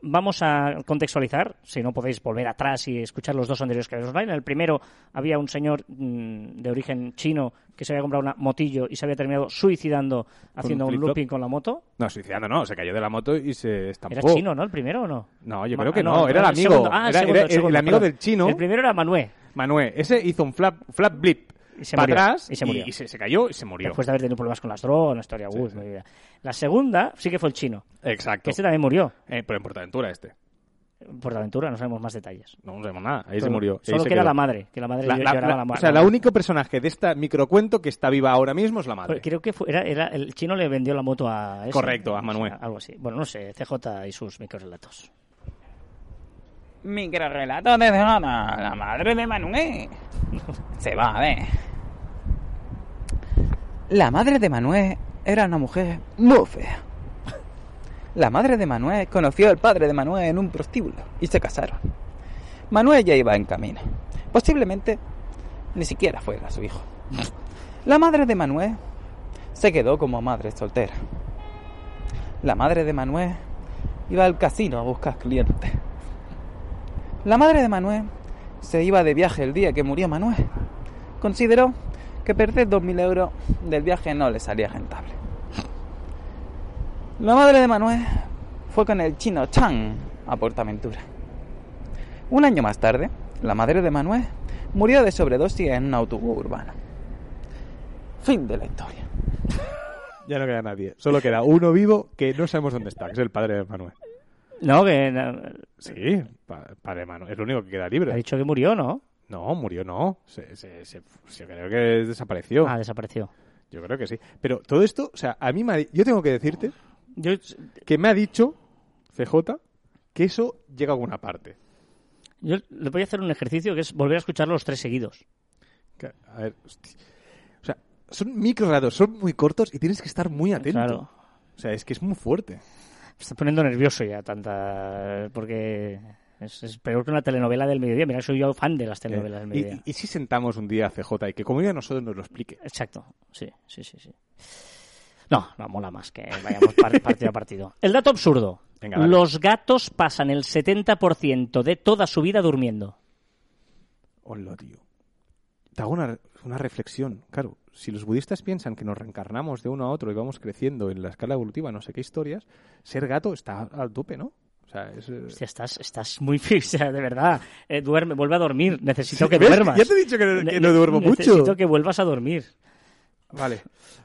Vamos a contextualizar, si no podéis volver atrás y escuchar los dos anteriores que habéis online. En el primero había un señor mm, de origen chino que se había comprado una motillo y se había terminado suicidando haciendo un, looping con la moto. No, suicidando no, se cayó de la moto y se estampó. Era chino, ¿no? El primero o no? No, yo Ma- creo que no, era el amigo. segundo. Ah, el Era- segundo, era el segundo, amigo perdón. del chino. El primero era Manuel. Manuel, ese hizo un flap, flap blip Y se para murió, atrás y se murió. se, se cayó y se murió. Después de haber tenido problemas con las drogas, una historia. uy, muy bien. La segunda sí que fue el chino, Exacto. que este también murió. Eh, pero en Portaventura este. Por aventura, no sabemos más detalles. No sabemos nada. Ahí se Solo- murió. y ahí Solo se que era quedó. la madre, que la madre La- la- lloraba la- la, o sea, la la único personaje de este microcuento que está viva ahora mismo es la madre. Pues Creo que fue, era, era- el chino le vendió la moto a ese. Correcto, a No sé, Manuel. algo así. Bueno, no sé, CJ y sus microrelatos. Microrelato de Zona, la madre de Manuel. Se va a ver. La madre de Manuel era una mujer muy fea. La madre de Manuel conoció al padre de Manuel en un prostíbulo y se casaron. Manuel ya iba en camino. Posiblemente ni siquiera fuera su hijo. La madre de Manuel se quedó como madre soltera. La madre de Manuel iba al casino a buscar clientes. La madre de Manuel se iba de viaje el día que murió Manuel. Consideró que perder 2.000 euros del viaje no le salía rentable. La madre de Manuel fue con el chino Chang a Portaventura. Un año más tarde, la madre de Manuel murió de sobredosis en un autobús urbano. Fin de la historia. Ya no queda nadie. Solo queda uno vivo que no sabemos dónde está, que es el padre de Manuel. No, que no, Sí, pa- padre de Manuel. Es lo único que queda libre. ha dicho que murió, ¿no? No, murió no. Se, se, se- se- creo que desapareció. Ah, desapareció. Yo creo que sí. Pero todo esto, o sea, a mí me ha yo tengo que decirte Yo, que me ha dicho CJ que eso llega a alguna parte. yo le voy a hacer un ejercicio que es volver a escuchar los tres seguidos. A ver, o sea, son microgrados, son muy cortos y tienes que estar muy atento. Claro. O sea, es que es muy fuerte. Me está poniendo nervioso ya tanta... Porque es, es peor que una telenovela del mediodía. Mira, soy yo fan de las telenovelas del Eh, y, mediodía. y si sentamos un día a CJ y que como a nosotros nos lo explique. Exacto, sí, sí, sí, sí. No, no, mola más que vayamos par- partido a partido. El dato absurdo. Venga. Los gatos pasan el 70% de toda su vida durmiendo. Hola, tío. Te hago una, una reflexión. Claro, si los budistas piensan que nos reencarnamos de uno a otro y vamos creciendo en la escala evolutiva, no sé qué historias, ser gato está al tope, ¿no? O sea, es... eh, Hostia, estás, estás muy fixa, de verdad. Eh, duerme, vuelve a dormir. Necesito que ¿Ves? duermas. Ya te he dicho que no- que Ne- no duermo mucho. Necesito que vuelvas a dormir. Vale.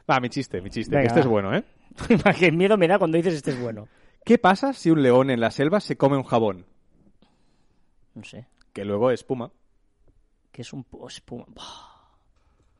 Va, mi chiste, mi chiste. Venga, que este es bueno, ¿eh? Qué miedo me da cuando dices este es bueno. ¿Qué pasa si un león en la selva se come un jabón? No sé. Que luego espuma. Que es un espuma. Buah.